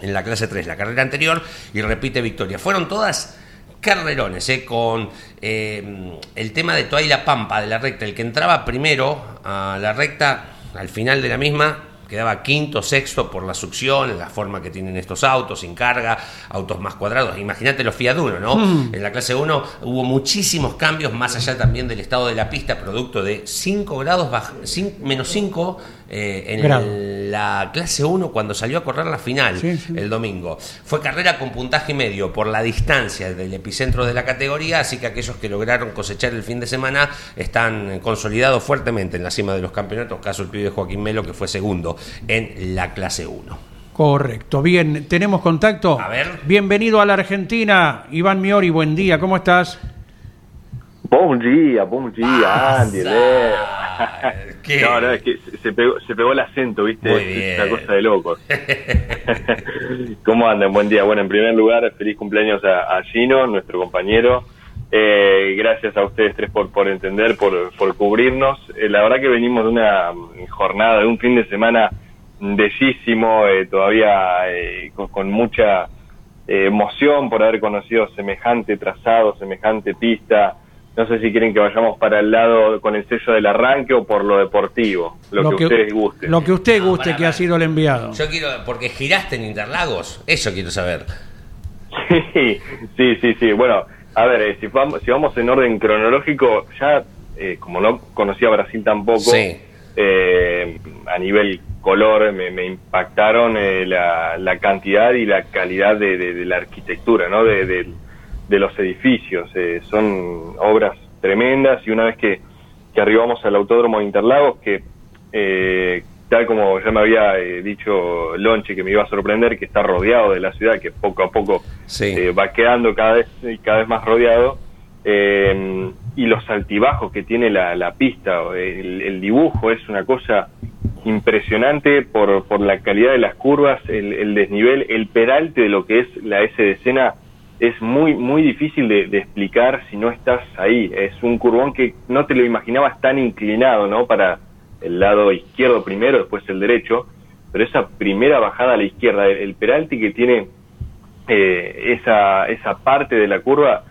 en la clase 3 la carrera anterior y repite victoria. Fueron todas carrerones, eh, con eh, el tema de Toa y la Pampa de la recta. El que entraba primero a la recta, al final de la misma, quedaba quinto, sexto por la succión, la forma que tienen estos autos, sin carga, autos más cuadrados. Imagínate los Fiat Uno, ¿no? En la clase 1 hubo muchísimos cambios, más allá también del estado de la pista, producto de 5 grados, baj- cin- menos 5 en Grado. la clase 1 cuando salió a correr la final Sí, sí. el domingo. Fue carrera con puntaje medio por la distancia del epicentro de la categoría, así que aquellos que lograron cosechar el fin de semana están consolidados fuertemente en la cima de los campeonatos, caso el pibe Joaquín Melo que fue segundo en la clase 1. Correcto. Bien, ¿tenemos contacto? A ver. Bienvenido a la Argentina. Iván Miori, buen día. ¿Cómo estás? Bom dia, bom dia, Andy. [LAUGHS] ¿Qué? No, no, es que se- pegó, se pegó el acento, ¿viste? Muy Es una cosa de locos. [LAUGHS] ¿Cómo andan? Buen día. Bueno, en primer lugar, feliz cumpleaños a, a Gino, nuestro compañero. Eh, gracias a ustedes tres por, por entender, por, por cubrirnos. Eh, la verdad que venimos de una mm, jornada, de un fin de semana bellísimo, eh, todavía eh, con, con mucha eh, emoción por haber conocido semejante trazado, semejante pista. No sé si quieren que vayamos para el lado con el sello del arranque o por lo deportivo, lo, que, ustedes gusten. Lo que usted No, guste, que ha sido el enviado. Yo quiero, porque giraste en Interlagos, eso quiero saber. Sí, sí, sí, sí. Bueno, a ver, eh, si, vamos, si vamos en orden cronológico, ya eh, como no conocía Brasil tampoco, Sí. eh, a nivel color me, me impactaron eh, la, la cantidad y la calidad de, de- de la arquitectura, ¿no? De, de- de los edificios. Eh, son obras tremendas y una vez que, que arribamos al Autódromo de Interlagos, que eh, tal como ya me había eh, dicho Lonche que me iba a sorprender, que está rodeado de la ciudad, que poco a poco Sí. eh, va quedando cada vez, cada vez más rodeado, eh, y los altibajos que tiene la, la pista, el, el dibujo es una cosa impresionante por, por la calidad de las curvas, el, el desnivel, el peralte de lo que es la S de escena es muy muy difícil de, de explicar si no estás ahí. Es un curvón que no te lo imaginabas tan inclinado, ¿no? Para el lado izquierdo primero, después el derecho, pero esa primera bajada a la izquierda, el, el peralte que tiene eh, esa, esa parte de la curva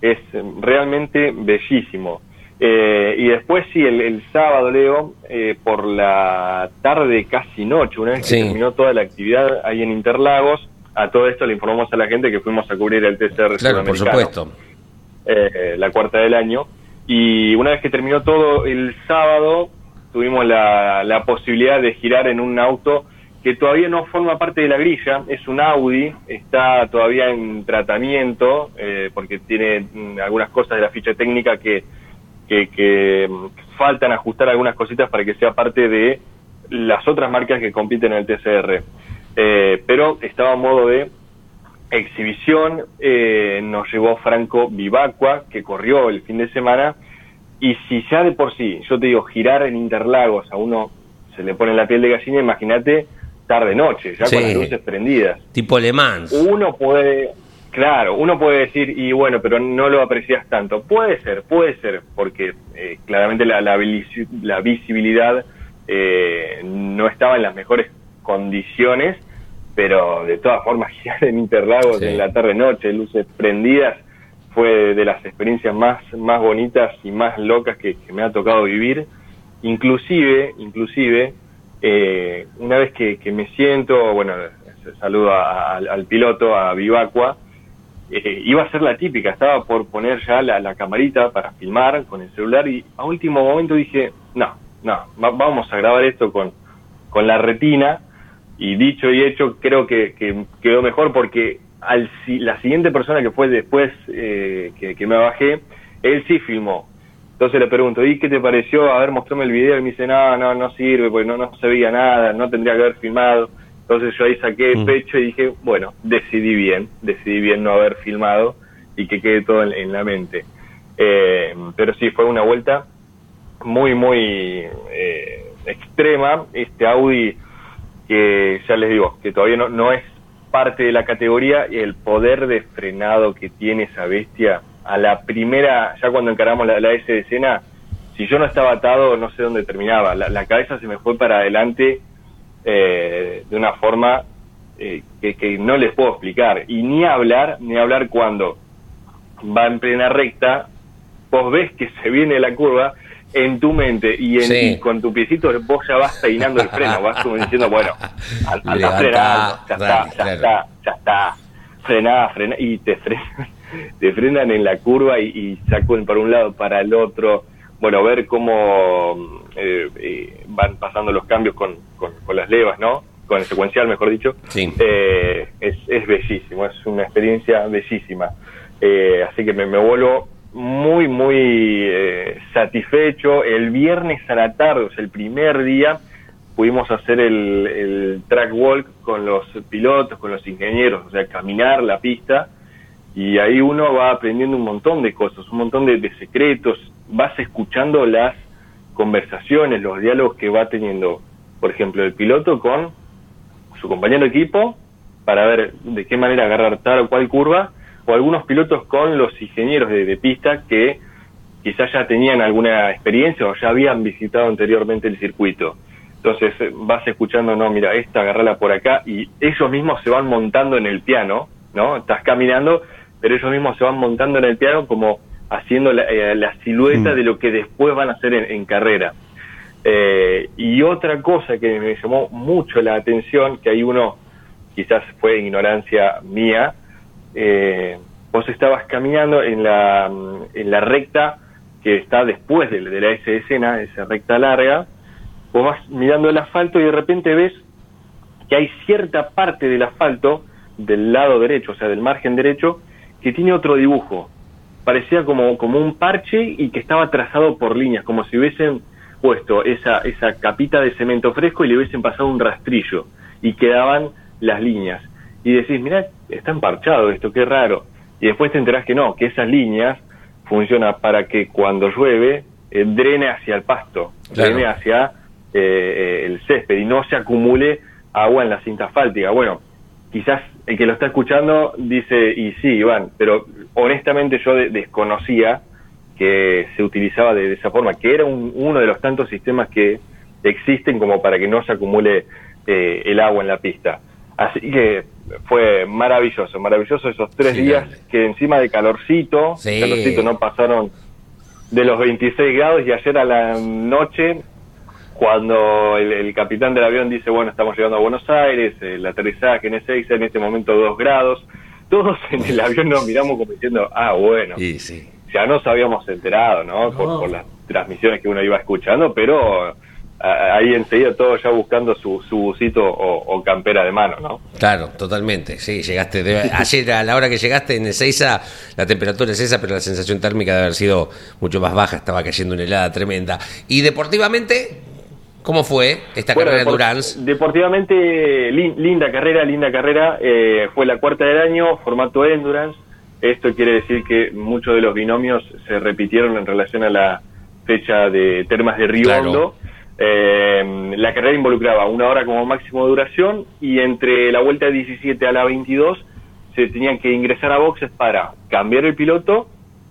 es realmente bellísimo. Eh, y después sí, el, el sábado, Leo, eh, por la tarde, casi noche, una vez que Sí. terminó toda la actividad ahí en Interlagos, a todo esto le informamos a la gente que fuimos a cubrir el TCR Claro, por supuesto. eh, la cuarta del año. Y una vez que terminó todo el sábado, tuvimos la, la posibilidad de girar en un auto que todavía no forma parte de la grilla, es un Audi, está todavía en tratamiento, eh, porque tiene mm, algunas cosas de la ficha técnica que, que, que, mm, faltan ajustar algunas cositas para que sea parte de las otras marcas que compiten en el TCR. Eh, pero estaba a modo de exhibición eh, nos llevó Franco Vivacqua, que corrió el fin de semana, y si ya de por sí, yo te digo, girar en Interlagos a uno se le pone la piel de gallina, imagínate tarde-noche, ya Sí. con las luces prendidas. Tipo Le Mans. Uno puede, claro, uno puede decir, y bueno, pero no lo aprecias tanto. Puede ser, puede ser, porque eh, claramente la, la, la visibilidad eh, no estaba en las mejores condiciones, pero de todas formas, [LAUGHS] girar en Interlagos Sí. en la tarde-noche, luces prendidas, fue de las experiencias más, más bonitas y más locas que, que me ha tocado vivir. Inclusive, inclusive, eh, una vez que, que me siento, bueno, saludo a- a- al, piloto, a Vivacqua, eh, iba a ser la típica, estaba por poner ya la, la camarita para filmar con el celular y a último momento dije, no, no, va- vamos a grabar esto con, con la retina y dicho y hecho creo que, que quedó mejor porque al, si- la siguiente persona que fue después eh, que, que me bajé, él sí filmó Entonces le pregunto, ¿y qué te pareció? A ver, mostrame el video. Y me dice, no, no, no sirve, porque no, no se veía nada, no tendría que haber filmado. Entonces yo ahí saqué el Mm. pecho y dije, bueno, decidí bien, decidí bien no haber filmado y que quede todo en, en la mente. Eh, pero sí, fue una vuelta muy, muy eh, extrema. Este Audi, que ya les digo, que todavía no, no es parte de la categoría, y el poder de frenado que tiene esa bestia, a la primera, ya cuando encaramos la, S de escena, si yo no estaba atado, no sé dónde terminaba. La, la cabeza se me fue para adelante eh, de una forma eh, que, que no les puedo explicar. Y ni hablar, ni hablar cuando va en plena recta, vos ves que se viene la curva en tu mente y, en, Sí. y con tu piecito vos ya vas peinando el freno, vas como diciendo, bueno, an- anda frenando, ya dale, está, ya está, ya está, frená, frená, y te frenan, [LAUGHS] te frenan en la curva y, y sacan para un lado, para el otro, bueno, ver cómo eh, eh, van pasando los cambios con, con, con las levas, ¿no? Con el secuencial, mejor dicho. Sí. Eh, es, es bellísimo, es una experiencia bellísima. Eh, así que me, me vuelvo muy, muy eh, satisfecho. El viernes a la tarde, o sea, el primer día, pudimos hacer el, track walk con los pilotos, con los ingenieros, o sea, caminar la pista. Y ahí uno va aprendiendo un montón de cosas, un montón de, de secretos, vas escuchando las conversaciones, los diálogos que va teniendo, por ejemplo, el piloto con su compañero de equipo para ver de qué manera agarrar tal o cual curva, o algunos pilotos con los ingenieros de, de pista que quizás ya tenían alguna experiencia o ya habían visitado anteriormente el circuito. Entonces eh, vas escuchando, no, mira, esta agarrala por acá, y ellos mismos se van montando en el piano, ¿no? Estás caminando, pero ellos mismos se van montando en el piano como haciendo la, eh, la silueta de lo que después van a hacer en, en carrera. Eh, y otra cosa que me llamó mucho la atención, que ahí uno quizás fue ignorancia mía, eh, vos estabas caminando en la, en la recta que está después de, de la S escena, esa recta larga, vos vas mirando el asfalto y de repente ves que hay cierta parte del asfalto del lado derecho, o sea, del margen derecho, que tiene otro dibujo. Parecía como, como un parche y que estaba trazado por líneas, como si hubiesen puesto esa, esa capita de cemento fresco y le hubiesen pasado un rastrillo y quedaban las líneas. Y decís, mira, está emparchado esto, qué raro. Y después te enterás que no, que esas líneas funcionan para que cuando llueve eh, drene hacia el pasto, Claro. drene hacia eh, eh, el césped y no se acumule agua en la cinta asfáltica. Bueno, quizás el que lo está escuchando dice, y sí, Iván, pero honestamente yo de- desconocía que se utilizaba de, de esa forma, que era un- uno de los tantos sistemas que existen como para que no se acumule eh, el agua en la pista. Así que fue maravilloso, maravilloso esos tres Sí, días que encima de calorcito, Sí. calorcito no pasaron de los 26 grados y ayer a la noche cuando el, el capitán del avión dice, bueno, estamos llegando a Buenos Aires, el aterrizaje en Ezeiza, en este momento 2 grados, todos en el avión nos miramos como diciendo, ah, bueno, sí. ya nos habíamos enterado, ¿no? Por, por las transmisiones que uno iba escuchando, pero ahí enseguida todos ya buscando su, su busito o, o campera de mano, ¿no? Claro, totalmente. Sí, llegaste. de- ayer a la hora que llegaste en Ezeiza, la temperatura es esa, pero la sensación térmica debe haber sido mucho más baja. Estaba cayendo una helada tremenda. Y deportivamente, ¿cómo fue esta Bueno, carrera de Durance? Deportivamente, lin- linda carrera, linda carrera. eh, fue la cuarta del año, formato Endurance. Esto quiere decir que muchos de los binomios se repitieron en relación a la fecha de Termas de Río Claro. Hondo. Eh, la carrera involucraba una hora como máximo de duración y entre la vuelta 17 a la 22 se tenían que ingresar a boxes para cambiar el piloto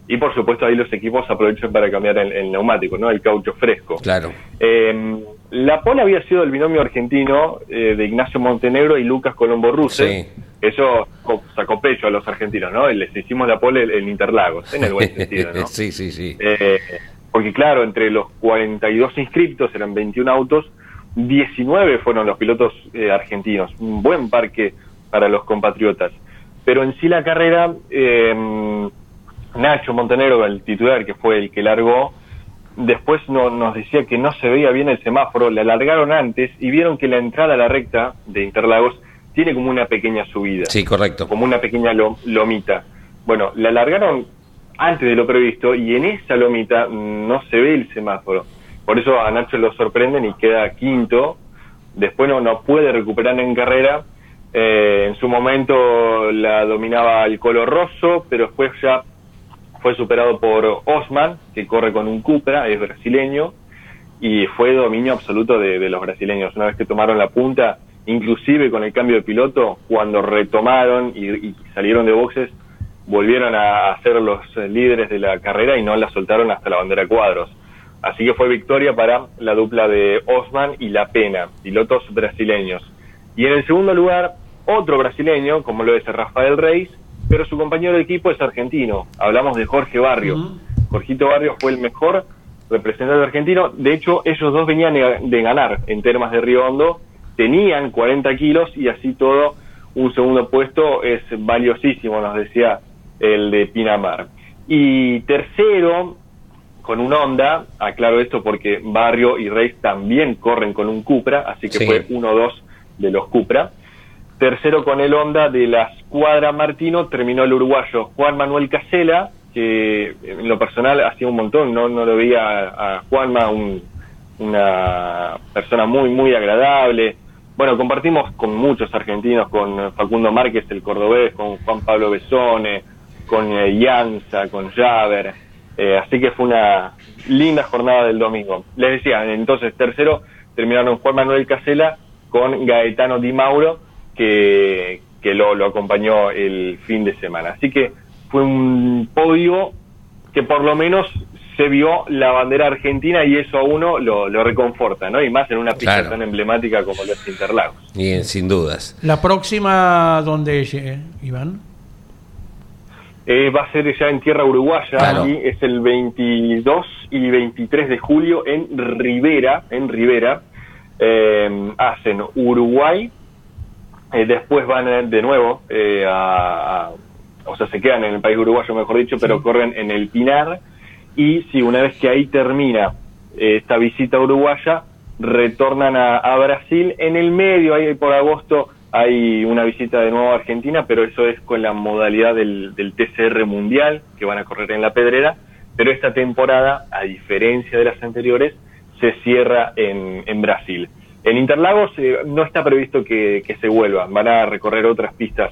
y por supuesto ahí los equipos aprovechan para cambiar el, el neumático, ¿no? El caucho fresco. Claro. Eh, la pole había sido el binomio argentino eh, de Ignacio Montenegro y Lucas Colombo Ruse. Sí. Eso sacó pecho a los argentinos, ¿no? Les hicimos la pole en Interlagos, en el buen [LAUGHS] sentido, ¿no? sí, sí, sí. Eh, porque claro, entre los 42 inscriptos, eran 21 autos, 19 fueron los pilotos eh, argentinos. Un buen parque para los compatriotas. Pero en sí la carrera, eh, Nacho Montenegro, el titular, que fue el que largó, después no, nos decía que no se veía bien el semáforo, la largaron antes y vieron que la entrada a la recta de Interlagos tiene como una pequeña subida Sí, correcto. como una pequeña lo- lomita. Bueno, la largaron antes de lo previsto y en esa lomita no se ve el semáforo. Por eso a Nacho lo sorprenden y queda quinto. Después no, no puede recuperar en carrera. Eh, en su momento la dominaba el color rosso, pero después ya fue superado por Osman, que corre con un Cupra, es brasileño, y fue dominio absoluto de, los brasileños. Una vez que tomaron la punta, inclusive con el cambio de piloto, cuando retomaron y, y salieron de boxes, volvieron a ser los eh, líderes de la carrera y no la soltaron hasta la bandera cuadros. Así que fue victoria para la dupla de Osman y La Pena, pilotos brasileños. Y en el segundo lugar, otro brasileño, como lo es Rafael Reis, pero su compañero de equipo es argentino. Hablamos de Jorge Barrios. Jorgito Barrios fue el mejor representante argentino. De hecho, ellos dos venían de de ganar en Termas de Río Hondo. Tenían 40 kilos y así todo, un segundo puesto es valiosísimo, nos decía el de Pinamar. Y tercero, con un Honda, aclaro esto porque Barrio y Reis también corren con un Cupra, así que Sí. fue uno o dos de los Cupra. Tercero con el Honda de la escuadra Martino terminó el uruguayo Juan Manuel Casela, que en lo personal hacía un montón, no, no lo veía a, a Juanma, un- una persona muy, muy agradable. Bueno, compartimos con muchos argentinos, con Facundo Márquez, el cordobés, con Juan Pablo Besone, con eh, Llanza, con Javer. Eh, así que fue una linda jornada del domingo. Les decía, entonces, tercero terminaron Juan Manuel Casela con Gaetano Di Mauro, que, que lo, lo acompañó el fin de semana. Así que fue un podio que por lo menos se vio la bandera argentina y eso a uno lo, lo reconforta, ¿no? Y más en una pista Claro. tan emblemática como los Interlagos. Y, eh, sin dudas. La próxima, ¿dónde, eh, Iván? Eh, va a ser ya en tierra uruguaya Claro. y es el 22 y 23 de julio en Rivera, en Rivera. Eh, hacen Uruguay, eh, después van eh, de nuevo eh, a, a- o sea, se quedan en el país uruguayo, mejor dicho, pero corren en el Pinar. Y si una vez que ahí termina esta visita uruguaya, retornan a, a Brasil. En el medio, ahí por agosto, hay una visita de nuevo a Argentina, pero eso es con la modalidad del, del TCR Mundial, que van a correr en la Pedrera. Pero esta temporada, a diferencia de las anteriores, se cierra en, en Brasil. En Interlagos eh, no está previsto que, se vuelvan, van a recorrer otras pistas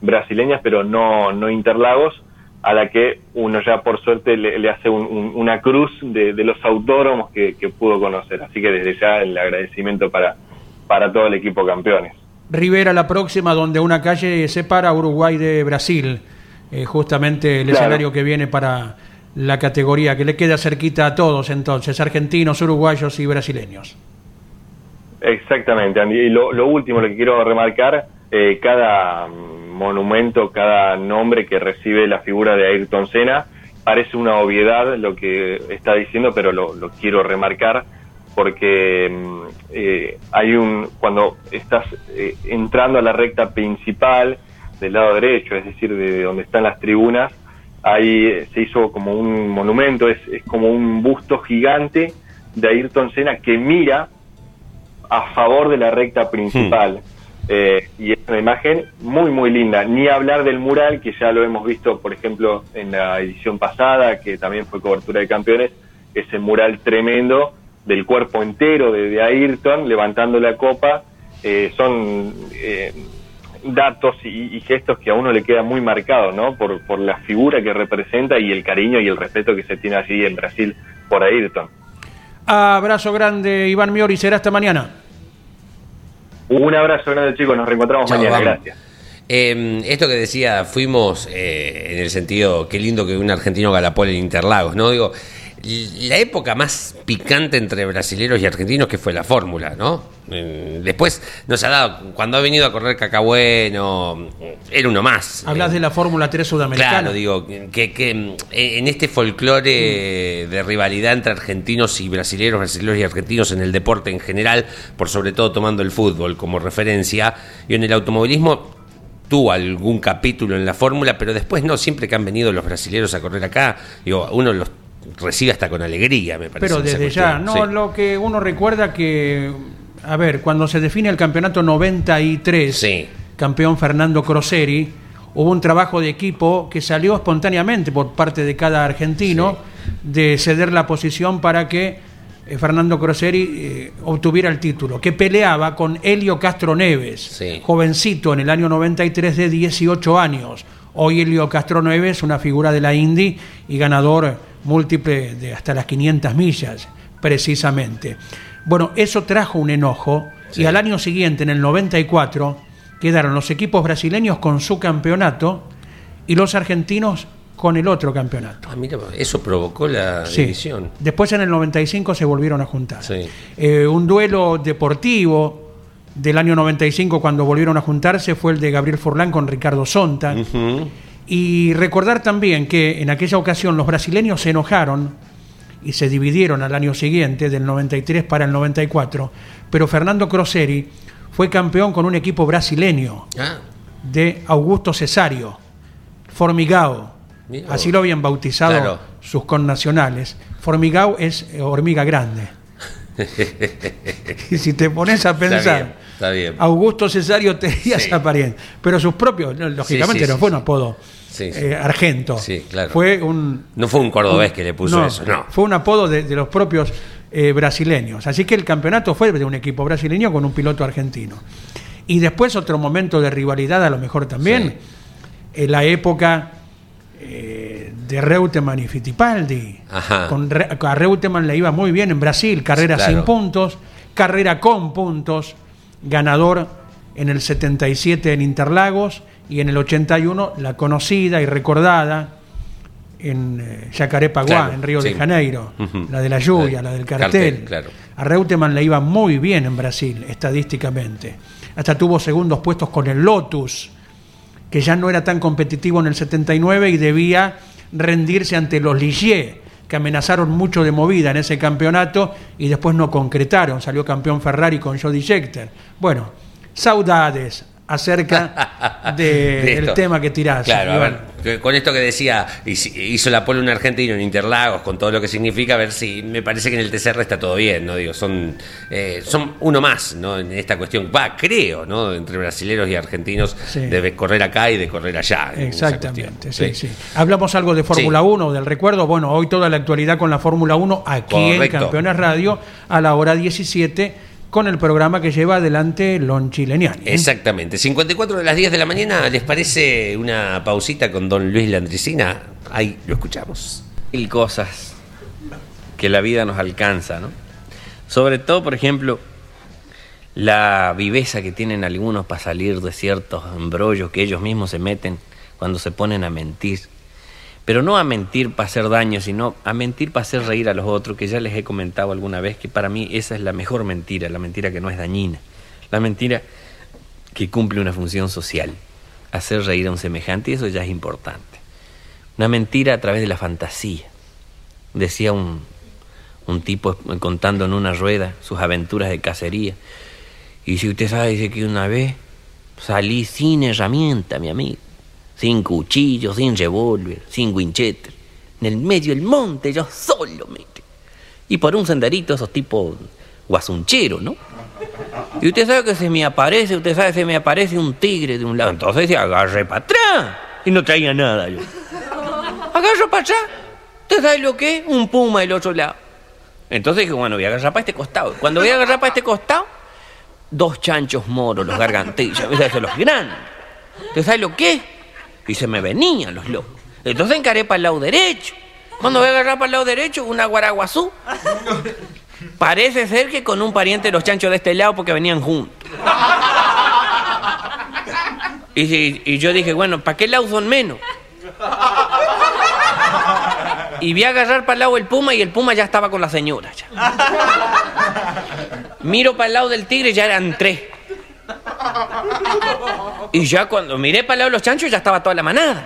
brasileñas, pero no, no Interlagos, a la que uno ya por suerte le, le hace un- un- una cruz de, de los autódromos que, que pudo conocer. Así que desde ya el agradecimiento para, para todo el equipo campeones. Rivera, la próxima, donde una calle separa Uruguay de Brasil. Eh, justamente el Claro. escenario que viene para la categoría, que le queda cerquita a todos entonces, argentinos, uruguayos y brasileños. Exactamente, Andy. Y lo, lo último, lo que quiero remarcar, eh, cada mm, monumento, cada nombre que recibe la figura de Ayrton Senna, parece una obviedad lo que está diciendo, pero lo, lo quiero remarcar porque mm, eh, hay un cuando estás eh, entrando a la recta principal del lado derecho, es decir, de donde están las tribunas, ahí eh, se hizo como un monumento, es, es como un busto gigante de Ayrton Senna que mira a favor de la recta principal. Eh, y es una imagen muy, muy linda. Ni hablar del mural, que ya lo hemos visto, por ejemplo, en la edición pasada, que también fue cobertura de campeones, ese mural tremendo del cuerpo entero de, de Ayrton levantando la copa. Eh, son eh, datos y, y gestos que a uno le queda muy marcado, ¿no? Por, por la figura que representa y el cariño y el respeto que se tiene allí en Brasil por Ayrton. Abrazo grande, Iván Miori, será hasta mañana. Un abrazo grande, chicos. Nos reencontramos Chao, mañana. vamos. Gracias. Eh, esto que decía, fuimos eh, en el sentido, qué lindo que un argentino galapole en Interlagos, ¿no? Digo, la época más picante entre brasileños y argentinos que fue la fórmula, ¿no? Después nos ha dado, cuando ha venido a correr Cacabueno, era uno más. Hablas Eh, de la Fórmula 3 sudamericana. Claro, digo, que, que en este folclore de rivalidad entre argentinos y brasileños, brasileños y argentinos en el deporte en general, por sobre todo tomando el fútbol como referencia, y en el automovilismo tuvo algún capítulo en la fórmula, pero después no, siempre que han venido los brasileños a correr acá, digo, uno los recibe hasta con alegría, me parece. Pero desde ya, no, sí. lo que uno recuerda que, a ver, cuando se define el campeonato 93, Sí. campeón Fernando Croseri, hubo un trabajo de equipo que salió espontáneamente por parte de cada argentino de ceder la posición para que eh, Fernando Croseri eh, obtuviera el título, que peleaba con Helio Castro Neves, jovencito en el año 93 de 18 años. Hoy Helio Castro Neves, una figura de la Indy y ganador múltiple de hasta las 500 millas, precisamente. Bueno, eso trajo un enojo Sí. y al año siguiente, en el 94, quedaron los equipos brasileños con su campeonato y los argentinos con el otro campeonato. Ah, mira, eso provocó la Sí. división. Después en el 95 se volvieron a juntar. Sí. Eh, un duelo deportivo del año 95 cuando volvieron a juntarse fue el de Gabriel Forlán con Ricardo Sonta. Y recordar también que en aquella ocasión los brasileños se enojaron y se dividieron al año siguiente, del 93 para el 94, pero Fernando Croseri fue campeón con un equipo brasileño Ah, de Augusto Cesario, Formigao. Mira Así lo habían bautizado Claro. sus connacionales. Formigao es hormiga grande. [LAUGHS] y si te pones a pensar, está bien. Augusto Cesario tenía Sí. esa apariencia. Pero sus propios, no, lógicamente sí, no sí, fue un sí. apodo Sí, sí. eh, argento. Sí, claro. Fue un. no fue un cordobés que le puso eso, no. Fue un apodo de, de los propios eh, brasileños. Así que el campeonato fue de un equipo brasileño con un piloto argentino. Y después otro momento de rivalidad, a lo mejor también, en la época eh, de Reutemann y Fittipaldi. Ajá. Con Re- a Reutemann le iba muy bien en Brasil, carrera Sí, claro. sin puntos, carrera con puntos, ganador en el 77 en Interlagos y en el 81 la conocida y recordada en eh, Yacarepaguá, Claro, en Río de. Janeiro, la de la lluvia, la del cartel, cartel. claro. A Reutemann le iba muy bien en Brasil, estadísticamente. Hasta tuvo segundos puestos con el Lotus, que ya no era tan competitivo en el 79 y debía rendirse ante los Ligier, que amenazaron mucho de movida en ese campeonato y después no concretaron. Salió campeón Ferrari con Jody Scheckter. Bueno, saudades acerca [LAUGHS] de- De del tema que tirás. Claro, a ver, con esto que decía, hizo la pole un argentino en Interlagos, con todo lo que significa, a ver si me parece que en el TCR está todo bien, ¿no? Digo, son, eh, son uno más, ¿no? En esta cuestión, va, creo, ¿no? Entre brasileros y argentinos, Sí. de correr acá y de correr allá. Exactamente, sí, sí. Hablamos algo de Fórmula Sí. 1, del recuerdo. Bueno, hoy toda la actualidad con la Fórmula 1 aquí en. Campeones Radio a la hora 17 con el programa que lleva adelante Lon Chileniani. ¿eh? Exactamente. 54 de las 10 de la mañana, ¿les parece una pausita con don Luis Landricina? Ahí lo escuchamos. mil cosas que la vida nos alcanza, ¿no? Sobre todo, por ejemplo, la viveza que tienen algunos para salir de ciertos embrollos que ellos mismos se meten cuando se ponen a mentir. Pero no a mentir para hacer daño, sino a mentir para hacer reír a los otros, que ya les he comentado alguna vez que para mí esa es la mejor mentira, la mentira que no es dañina, la mentira que cumple una función social, hacer reír a un semejante, y eso ya es importante. Una mentira a través de la fantasía. Decía un, un tipo contando en una rueda sus aventuras de cacería. Y si usted sabe, dice que una vez salí sin herramienta, mi amigo. Sin cuchillo, sin revólver, sin winchester. En el medio del monte, yo solo, mire. Y por un senderito, esos tipos guasuncheros, ¿no? Y usted sabe que se me aparece, usted sabe, se me aparece un tigre de un lado. Entonces se agarré para atrás. Y no traía nada yo. Agarro para atrás. ¿Usted sabe lo que es? Un puma del otro lado. Entonces dije, bueno, voy a agarrar para este costado. Cuando voy a agarrar para este costado, dos chanchos moros, los gargantillas, [LAUGHS] ¿sabes? los grandes. ¿Usted sabe lo que es? Y se me venían los locos. Entonces encaré para el lado derecho. Cuando voy a agarrar para el lado derecho, una guaraguazú. Parece ser que con un pariente de los chanchos de este lado porque venían juntos. Y, yo dije, bueno, ¿para qué lado son menos? Y vi a agarrar para el lado el puma y el puma ya estaba con la señora. Miro para el lado del tigre y ya eran tres. [LAUGHS] Y ya cuando miré para el lado de los chanchos ya estaba toda la manada.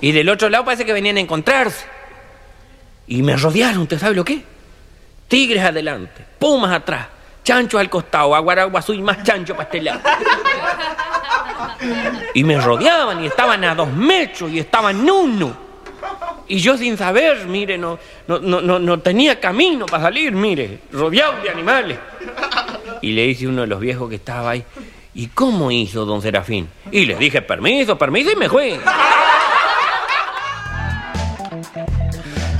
Y del otro lado parece que venían a encontrarse. Y me rodearon, ¿usted sabe lo que? Tigres adelante, pumas atrás, chanchos al costado, aguaraguazú y más chancho este lado. Y me rodeaban y estaban a dos metros y estaban uno. Y yo sin saber, mire, no, no, no, no, tenía camino para salir, mire, rodeado de animales. Y le dice uno de los viejos que estaba ahí, ¿Y cómo hizo don Serafín? Y le dije, permiso, permiso, y me fui.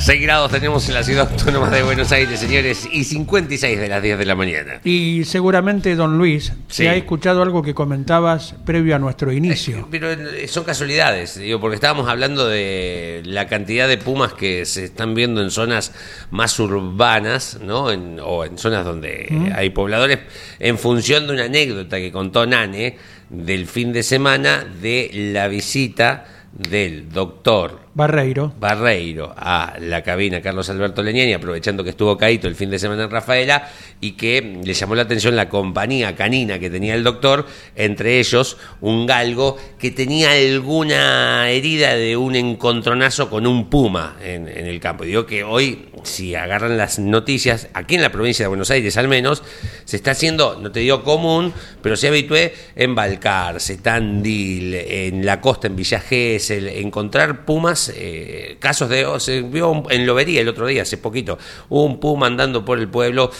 6 grados tenemos en la ciudad autónoma de Buenos Aires, señores, y 56 de las 10 de la mañana. Y seguramente, don Luis, Sí. se ha escuchado algo que comentabas previo a nuestro inicio. Pero eh, son casualidades, digo, porque estábamos hablando de la cantidad de pumas que se están viendo en zonas más urbanas, ¿no? En- o en zonas donde hay pobladores, en función de una anécdota que contó Nane del fin de semana de la visita del doctor Barreiro. Barreiro a la cabina Carlos Alberto Leñani, aprovechando que estuvo caído el fin de semana en Rafaela y que le llamó la atención la compañía canina que tenía el doctor, entre ellos un galgo que tenía alguna herida de un encontronazo con un puma en, el campo. Y digo que hoy, si agarran las noticias, aquí en la provincia de Buenos Aires al menos, se está haciendo, no te digo común, pero sí habitué en Balcarce, Tandil, en la costa, en Villa Gesell, encontrar pumas, eh, casos de, oh, se vio un- en Lobería el otro día, hace poquito, un puma andando por el pueblo,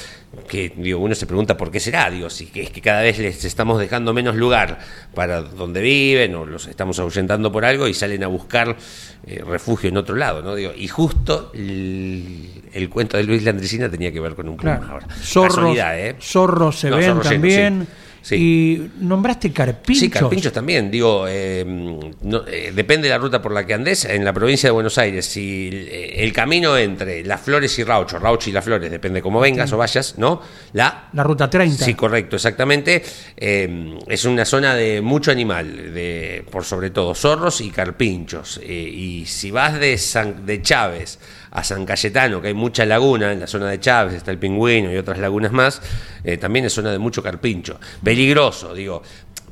que digo, uno se pregunta por qué será, digo, si es que cada vez les estamos dejando menos lugar para donde viven o los estamos ahuyentando por algo y salen a buscar eh, refugio en otro lado, ¿no? Digo, y justo el, el cuento de Luis Landricina tenía que ver con un puma Claro. ahora. Zorros, Casualidad, ¿eh? zorros se ven zorros llenos, también. sí. Sí. Y nombraste carpinchos. Sí, carpinchos también. Digo, eh, no- eh, depende de la ruta por la que andes. En la provincia de Buenos Aires, si eh, el camino entre Las Flores y Raucho, Raucho y Las Flores, depende cómo vengas o vayas, ¿no? La La ruta 30. Sí, correcto, exactamente. Eh, es una zona de mucho animal, de, por sobre todo zorros y carpinchos. Y si vas de, San- de Chávez a San Cayetano, que hay mucha laguna, en la zona de Chávez está el pingüino y otras lagunas más, eh, también es zona de mucho carpincho. Peligroso, digo.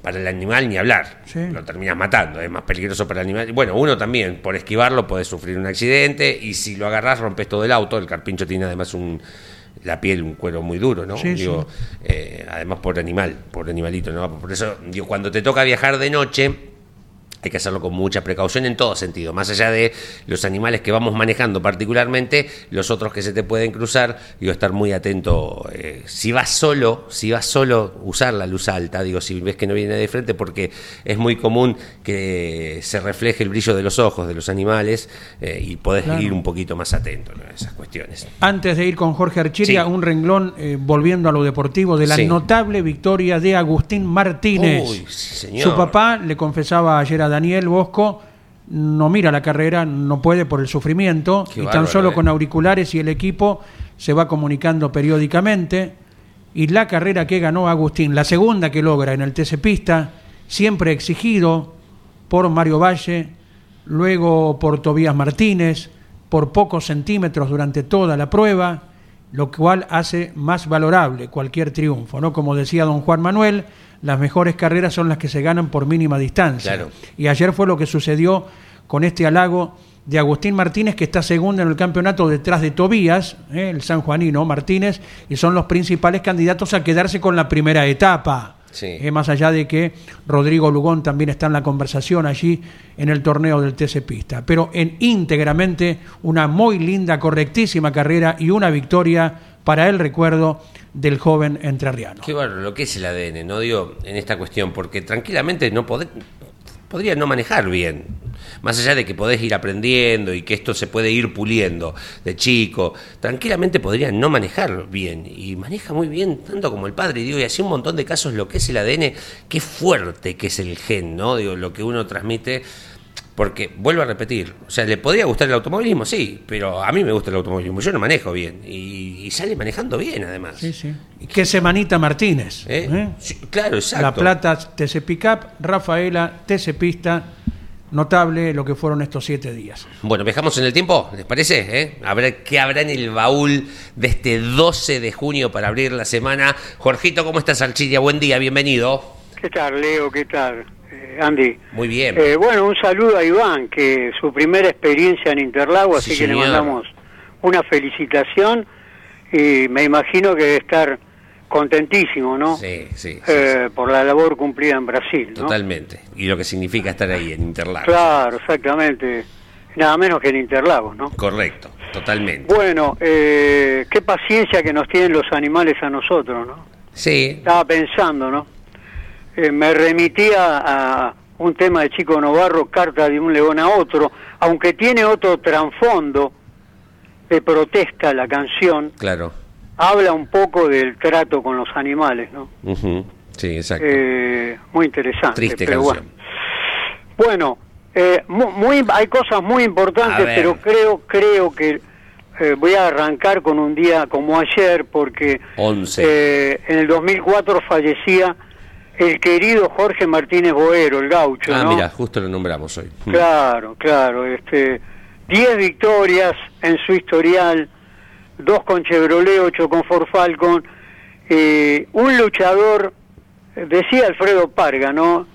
Para el animal ni hablar, Sí. lo terminas matando, es más peligroso para el animal. Bueno, uno también, por esquivarlo, puede sufrir un accidente y si lo agarras rompes todo el auto. El carpincho tiene además un, la piel, un cuero muy duro, ¿no? Sí, digo, eh, además por animal, por animalito, ¿no? Por eso, digo, cuando te toca viajar de noche, hay que hacerlo con mucha precaución en todo sentido, más allá de los animales que vamos manejando particularmente, los otros que se te pueden cruzar, digo, estar muy atento. eh, si vas solo, si vas solo, usar la luz alta, digo, si ves que no viene de frente, porque es muy común que se refleje el brillo de los ojos de los animales eh, y podés Claro. ir un poquito más atento ¿no? a esas cuestiones. Antes de ir con Jorge Archiria, Sí. un renglón, eh, volviendo a lo deportivo, de la Sí. notable victoria de Agustín Martínez. Uy, señor. Su papá le confesaba ayer a Daniel Bosco, no mira la carrera, no puede por el sufrimiento, Qué y tan solo eh. con auriculares y el equipo se va comunicando periódicamente. Y la carrera que ganó Agustín, la segunda que logra en el TC Pista, siempre exigido por Mario Valle, luego por Tobías Martínez, por pocos centímetros durante toda la prueba, lo cual hace más valorable cualquier triunfo, ¿no? Como decía don Juan Manuel, las mejores carreras son las que se ganan por mínima distancia. Claro. Y ayer fue lo que sucedió con este halago de Agustín Martínez, que está segundo en el campeonato detrás de Tobías, ¿eh? el sanjuanino Martínez, y son los principales candidatos a quedarse con la primera etapa. Sí. Eh, más allá de que Rodrigo Lugón también está en la conversación allí en el torneo del TC Pista. Pero en íntegramente una muy linda, correctísima carrera y una victoria para el recuerdo del joven entrerriano. Qué bueno lo que es el ADN, no digo en esta cuestión, porque tranquilamente no podría no manejar bien. Más allá de que podés ir aprendiendo y que esto se puede ir puliendo de chico, tranquilamente podría no manejar bien. Y maneja muy bien, tanto como el padre. Digo, y así un montón de casos lo que es el ADN, qué fuerte que es el gen, ¿no? Digo, lo que uno transmite. Porque, vuelvo a repetir, o sea, ¿le podría gustar el automovilismo? Sí, pero a mí me gusta el automovilismo, yo no manejo bien. Y, y sale manejando bien, además. Sí, sí. Que Semanita Martínez. ¿Eh? ¿eh? Sí, claro, exacto. La Plata TC Pickup, Rafaela TC Pista. Notable lo que fueron estos siete días. Bueno, viajamos en el tiempo, ¿les parece? ¿Eh? A ver qué habrá en el baúl de este 12 de junio para abrir la semana. Jorgito, ¿cómo estás, Archidia? Buen día, bienvenido. ¿Qué tal, Leo? ¿Qué tal, eh, Andy? Muy bien. Eh, bueno, un saludo a Iván, que su primera experiencia en Interlagos, Sí, así que le mandamos una felicitación y me imagino que debe estar contentísimo, ¿no? Sí, sí, sí, Eh, por la labor cumplida en Brasil, ¿no? totalmente. Y lo que significa estar ahí en Interlagos. Claro, exactamente. Nada menos que en Interlagos, ¿no? Correcto, totalmente. Bueno, eh, qué paciencia que nos tienen los animales a nosotros, ¿no? Sí, Estaba pensando, ¿no? eh, me remitía a un tema de Chico Novarro, Carta de un león a otro, aunque tiene otro trasfondo de protesta la canción, Claro. Habla un poco del trato con los animales, ¿no? Ujú. Sí, exacto. Eh, muy interesante. Triste pero canción. Bueno, bueno eh, muy, hay cosas muy importantes, pero creo creo que eh, voy a arrancar con un día como ayer, porque 11. eh, en el 2004 fallecía el querido Jorge Martínez Boero, el gaucho, ah, ¿no? mira, justo lo nombramos hoy. Mm. Claro, claro. Este, 10 victorias en su historial, dos con Chevrolet, ocho con Ford Falcon. eh, un luchador, decía Alfredo Parga, ¿no?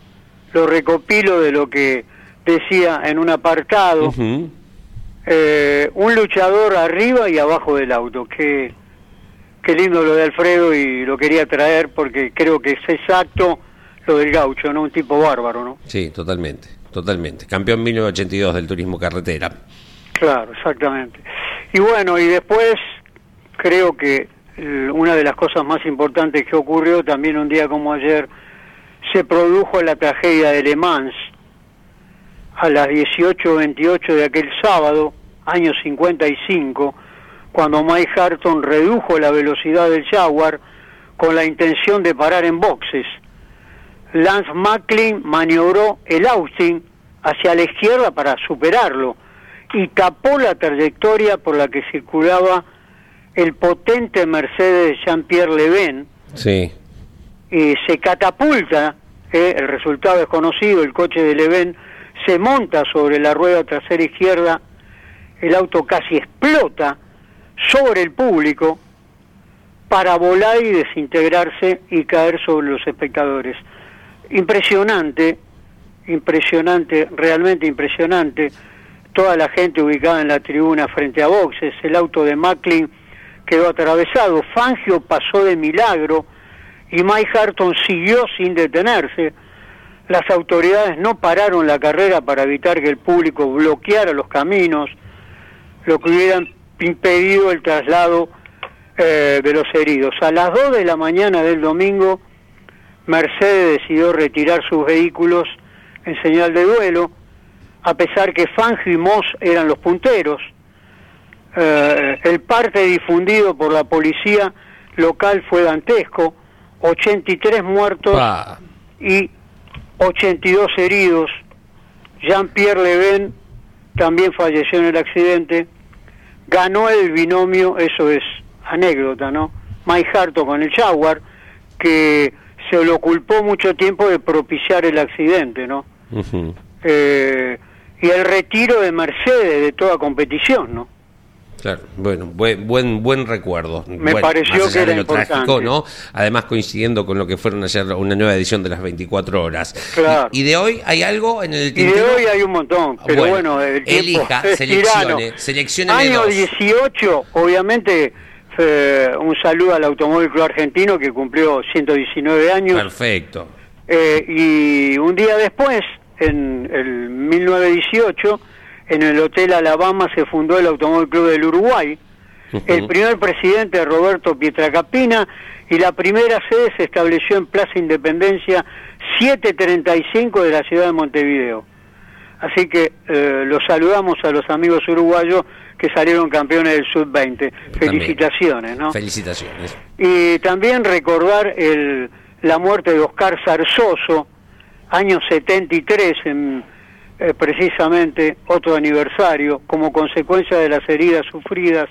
Lo recopilo de lo que decía en un apartado. Eh, un luchador arriba y abajo del auto. Qué, qué lindo lo de Alfredo y lo quería traer porque creo que es exacto lo del gaucho, ¿no? Un tipo bárbaro, ¿no? Sí, totalmente, totalmente. Campeón 1982 del turismo carretera. Claro, exactamente. Y bueno, y después creo que eh, una de las cosas más importantes que ocurrió también un día como ayer, se produjo la tragedia de Le Mans a las 18.28 de aquel sábado, año 55, cuando Mike Harton redujo la velocidad del Jaguar con la intención de parar en boxes. Lance Macklin maniobró el Austin hacia la izquierda para superarlo y tapó la trayectoria por la que circulaba el potente Mercedes Jean-Pierre Leven Sí. y se catapulta, eh, el resultado es conocido, el coche de Leven se monta sobre la rueda trasera izquierda, el auto casi explota sobre el público para volar y desintegrarse y caer sobre los espectadores. Impresionante, impresionante, realmente impresionante. Toda la gente ubicada en la tribuna frente a boxes, el auto de Macklin quedó atravesado, Fangio pasó de milagro y Mike Harton siguió sin detenerse. Las autoridades no pararon la carrera para evitar que el público bloqueara los caminos, lo que hubieran impedido el traslado eh, de los heridos. A las 2 de la mañana del domingo, Mercedes decidió retirar sus vehículos en señal de duelo, a pesar que Fangio y Moss eran los punteros. Eh, el parte difundido por la policía local fue dantesco, 83 muertos Pa. y 82 heridos. Jean-Pierre Leven también falleció en el accidente. Ganó el binomio, eso es anécdota, ¿no? Mike Harto con el Jaguar, que se lo culpó mucho tiempo de propiciar el accidente, ¿no? Eh, y el retiro de Mercedes de toda competición, ¿no? Claro, bueno, buen buen, buen recuerdo. Me Bueno, pareció que era lo importante. trágico, ¿no? Además coincidiendo con lo que fueron ayer una nueva edición de las 24 horas. Claro. Y, y de hoy hay algo en el Y de tintero? hoy hay un montón, pero Bueno, bueno, el tiempo elija, [LAUGHS] es seleccione, tirano. seleccióneme Año dos. 18, obviamente, eh, un saludo al Automóvil Club Argentino que cumplió 119 años. Perfecto. Eh, y un día después, en el 1918, en el Hotel Alabama se fundó el Automóvil Club del Uruguay. El primer presidente Roberto Pietracapina y la primera sede se estableció en Plaza Independencia 735 de la ciudad de Montevideo. Así que eh, los saludamos a los amigos uruguayos que salieron campeones del Sub-20. Felicitaciones, ¿no? Felicitaciones. Y también recordar el, la muerte de Oscar Zarzoso, año 73, en, eh, precisamente otro aniversario, como consecuencia de las heridas sufridas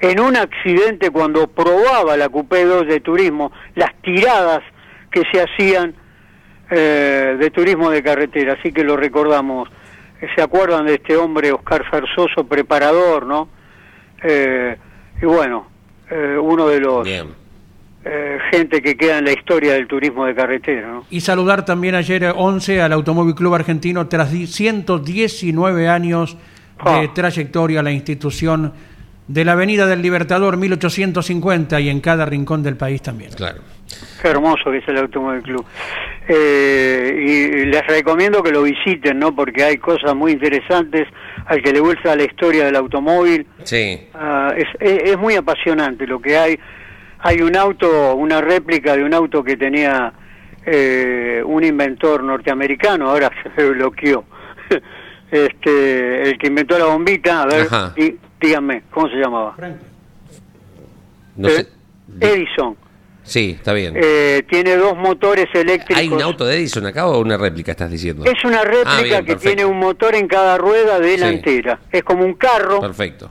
en un accidente cuando probaba la Coupé 2 de turismo, las tiradas que se hacían eh, de turismo de carretera, así que lo recordamos. Eh, ¿Se acuerdan de este hombre, Oscar Zarzoso, preparador, no? Eh, y bueno, eh, uno de los. Eh, gente que queda en la historia del turismo de carretera, ¿no? Y saludar también ayer eh, 11 al Automóvil Club Argentino tras di- 119 años de Ah. trayectoria a la institución de la Avenida del Libertador 1850 y en cada rincón del país también. Claro. Qué hermoso que es el Automóvil Club. Eh, y les recomiendo que lo visiten, ¿no? Porque hay cosas muy interesantes al que le gusta la historia del automóvil. Sí. Ah, es, es, es muy apasionante lo que hay. Hay un auto, una réplica de un auto que tenía eh, un inventor norteamericano, ahora [LAUGHS] se bloqueó, [LAUGHS] este, el que inventó la bombita, a ver, di- díganme, ¿cómo se llamaba? No Eh, sé. Edison. Sí, está bien. Eh, tiene dos motores eléctricos. ¿Hay un auto de Edison acá o una réplica estás diciendo? Es una réplica Ah, bien, que tiene un motor en cada rueda delantera. Es como un carro, Perfecto.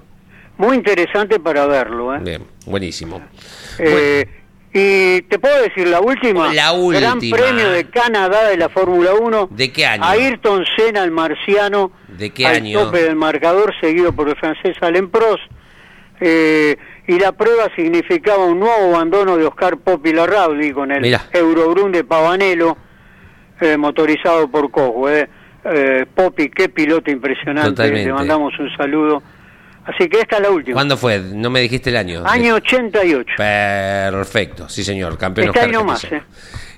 muy interesante para verlo. ¿eh? Bien, buenísimo. Eh, Y te puedo decir la última. La Gran premio de Canadá de la Fórmula 1. ¿De qué año? Ayrton Senna, el marciano. ¿De qué al año? tope del marcador, seguido por el francés Alain Prost. Eh, y la prueba significaba un nuevo abandono de Oscar Popi Larraudi con el Mirá. Eurobrun de Pavanello, eh, motorizado por Cosworth. Eh. Eh, Popi, qué piloto impresionante. Totalmente. Le mandamos un saludo. Así que esta es la última. ¿Cuándo fue? No me dijiste el año. Año 88. Perfecto, sí señor, campeón Está ahí Oscar nomás, Capilla.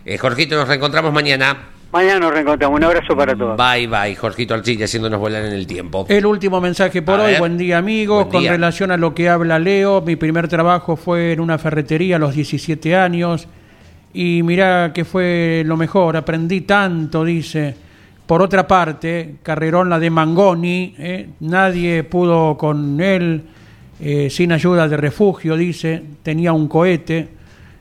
Eh, Jorgito, nos reencontramos mañana. Mañana nos reencontramos. Un abrazo para todos. Bye, bye, Jorgito Archilla, haciéndonos volar en el tiempo. El último mensaje por A hoy. ver. Buen día, amigos. Buen Con día. relación a lo que habla Leo, mi primer trabajo fue en una ferretería a los 17 años. Y mirá que fue lo mejor. Aprendí tanto, dice. Por otra parte, carrerón la de Mangoni. eh, nadie pudo con él. eh, sin ayuda de refugio, dice. Tenía un cohete.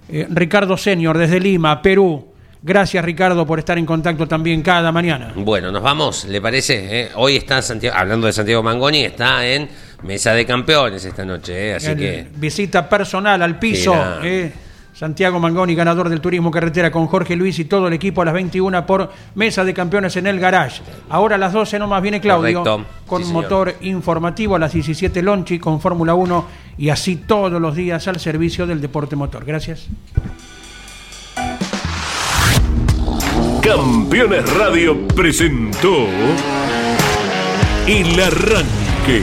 Eh, Ricardo Senior, desde Lima, Perú. Gracias, Ricardo, por estar en contacto también cada mañana. Bueno, nos vamos, ¿le parece? eh? Hoy está Santiago, hablando de Santiago Mangoni, está en Mesa de Campeones esta noche, eh, así El- que Visita personal al piso. Santiago Mangoni, ganador del Turismo Carretera con Jorge Luis y todo el equipo a las 21 por Mesa de Campeones en el Garage. Ahora a las 12 nomás viene Claudio Correcto. con Sí, señor. motor informativo a las 17 Lonchi con Fórmula 1 y así todos los días al servicio del deporte motor. Gracias. Campeones Radio presentó El Arranque.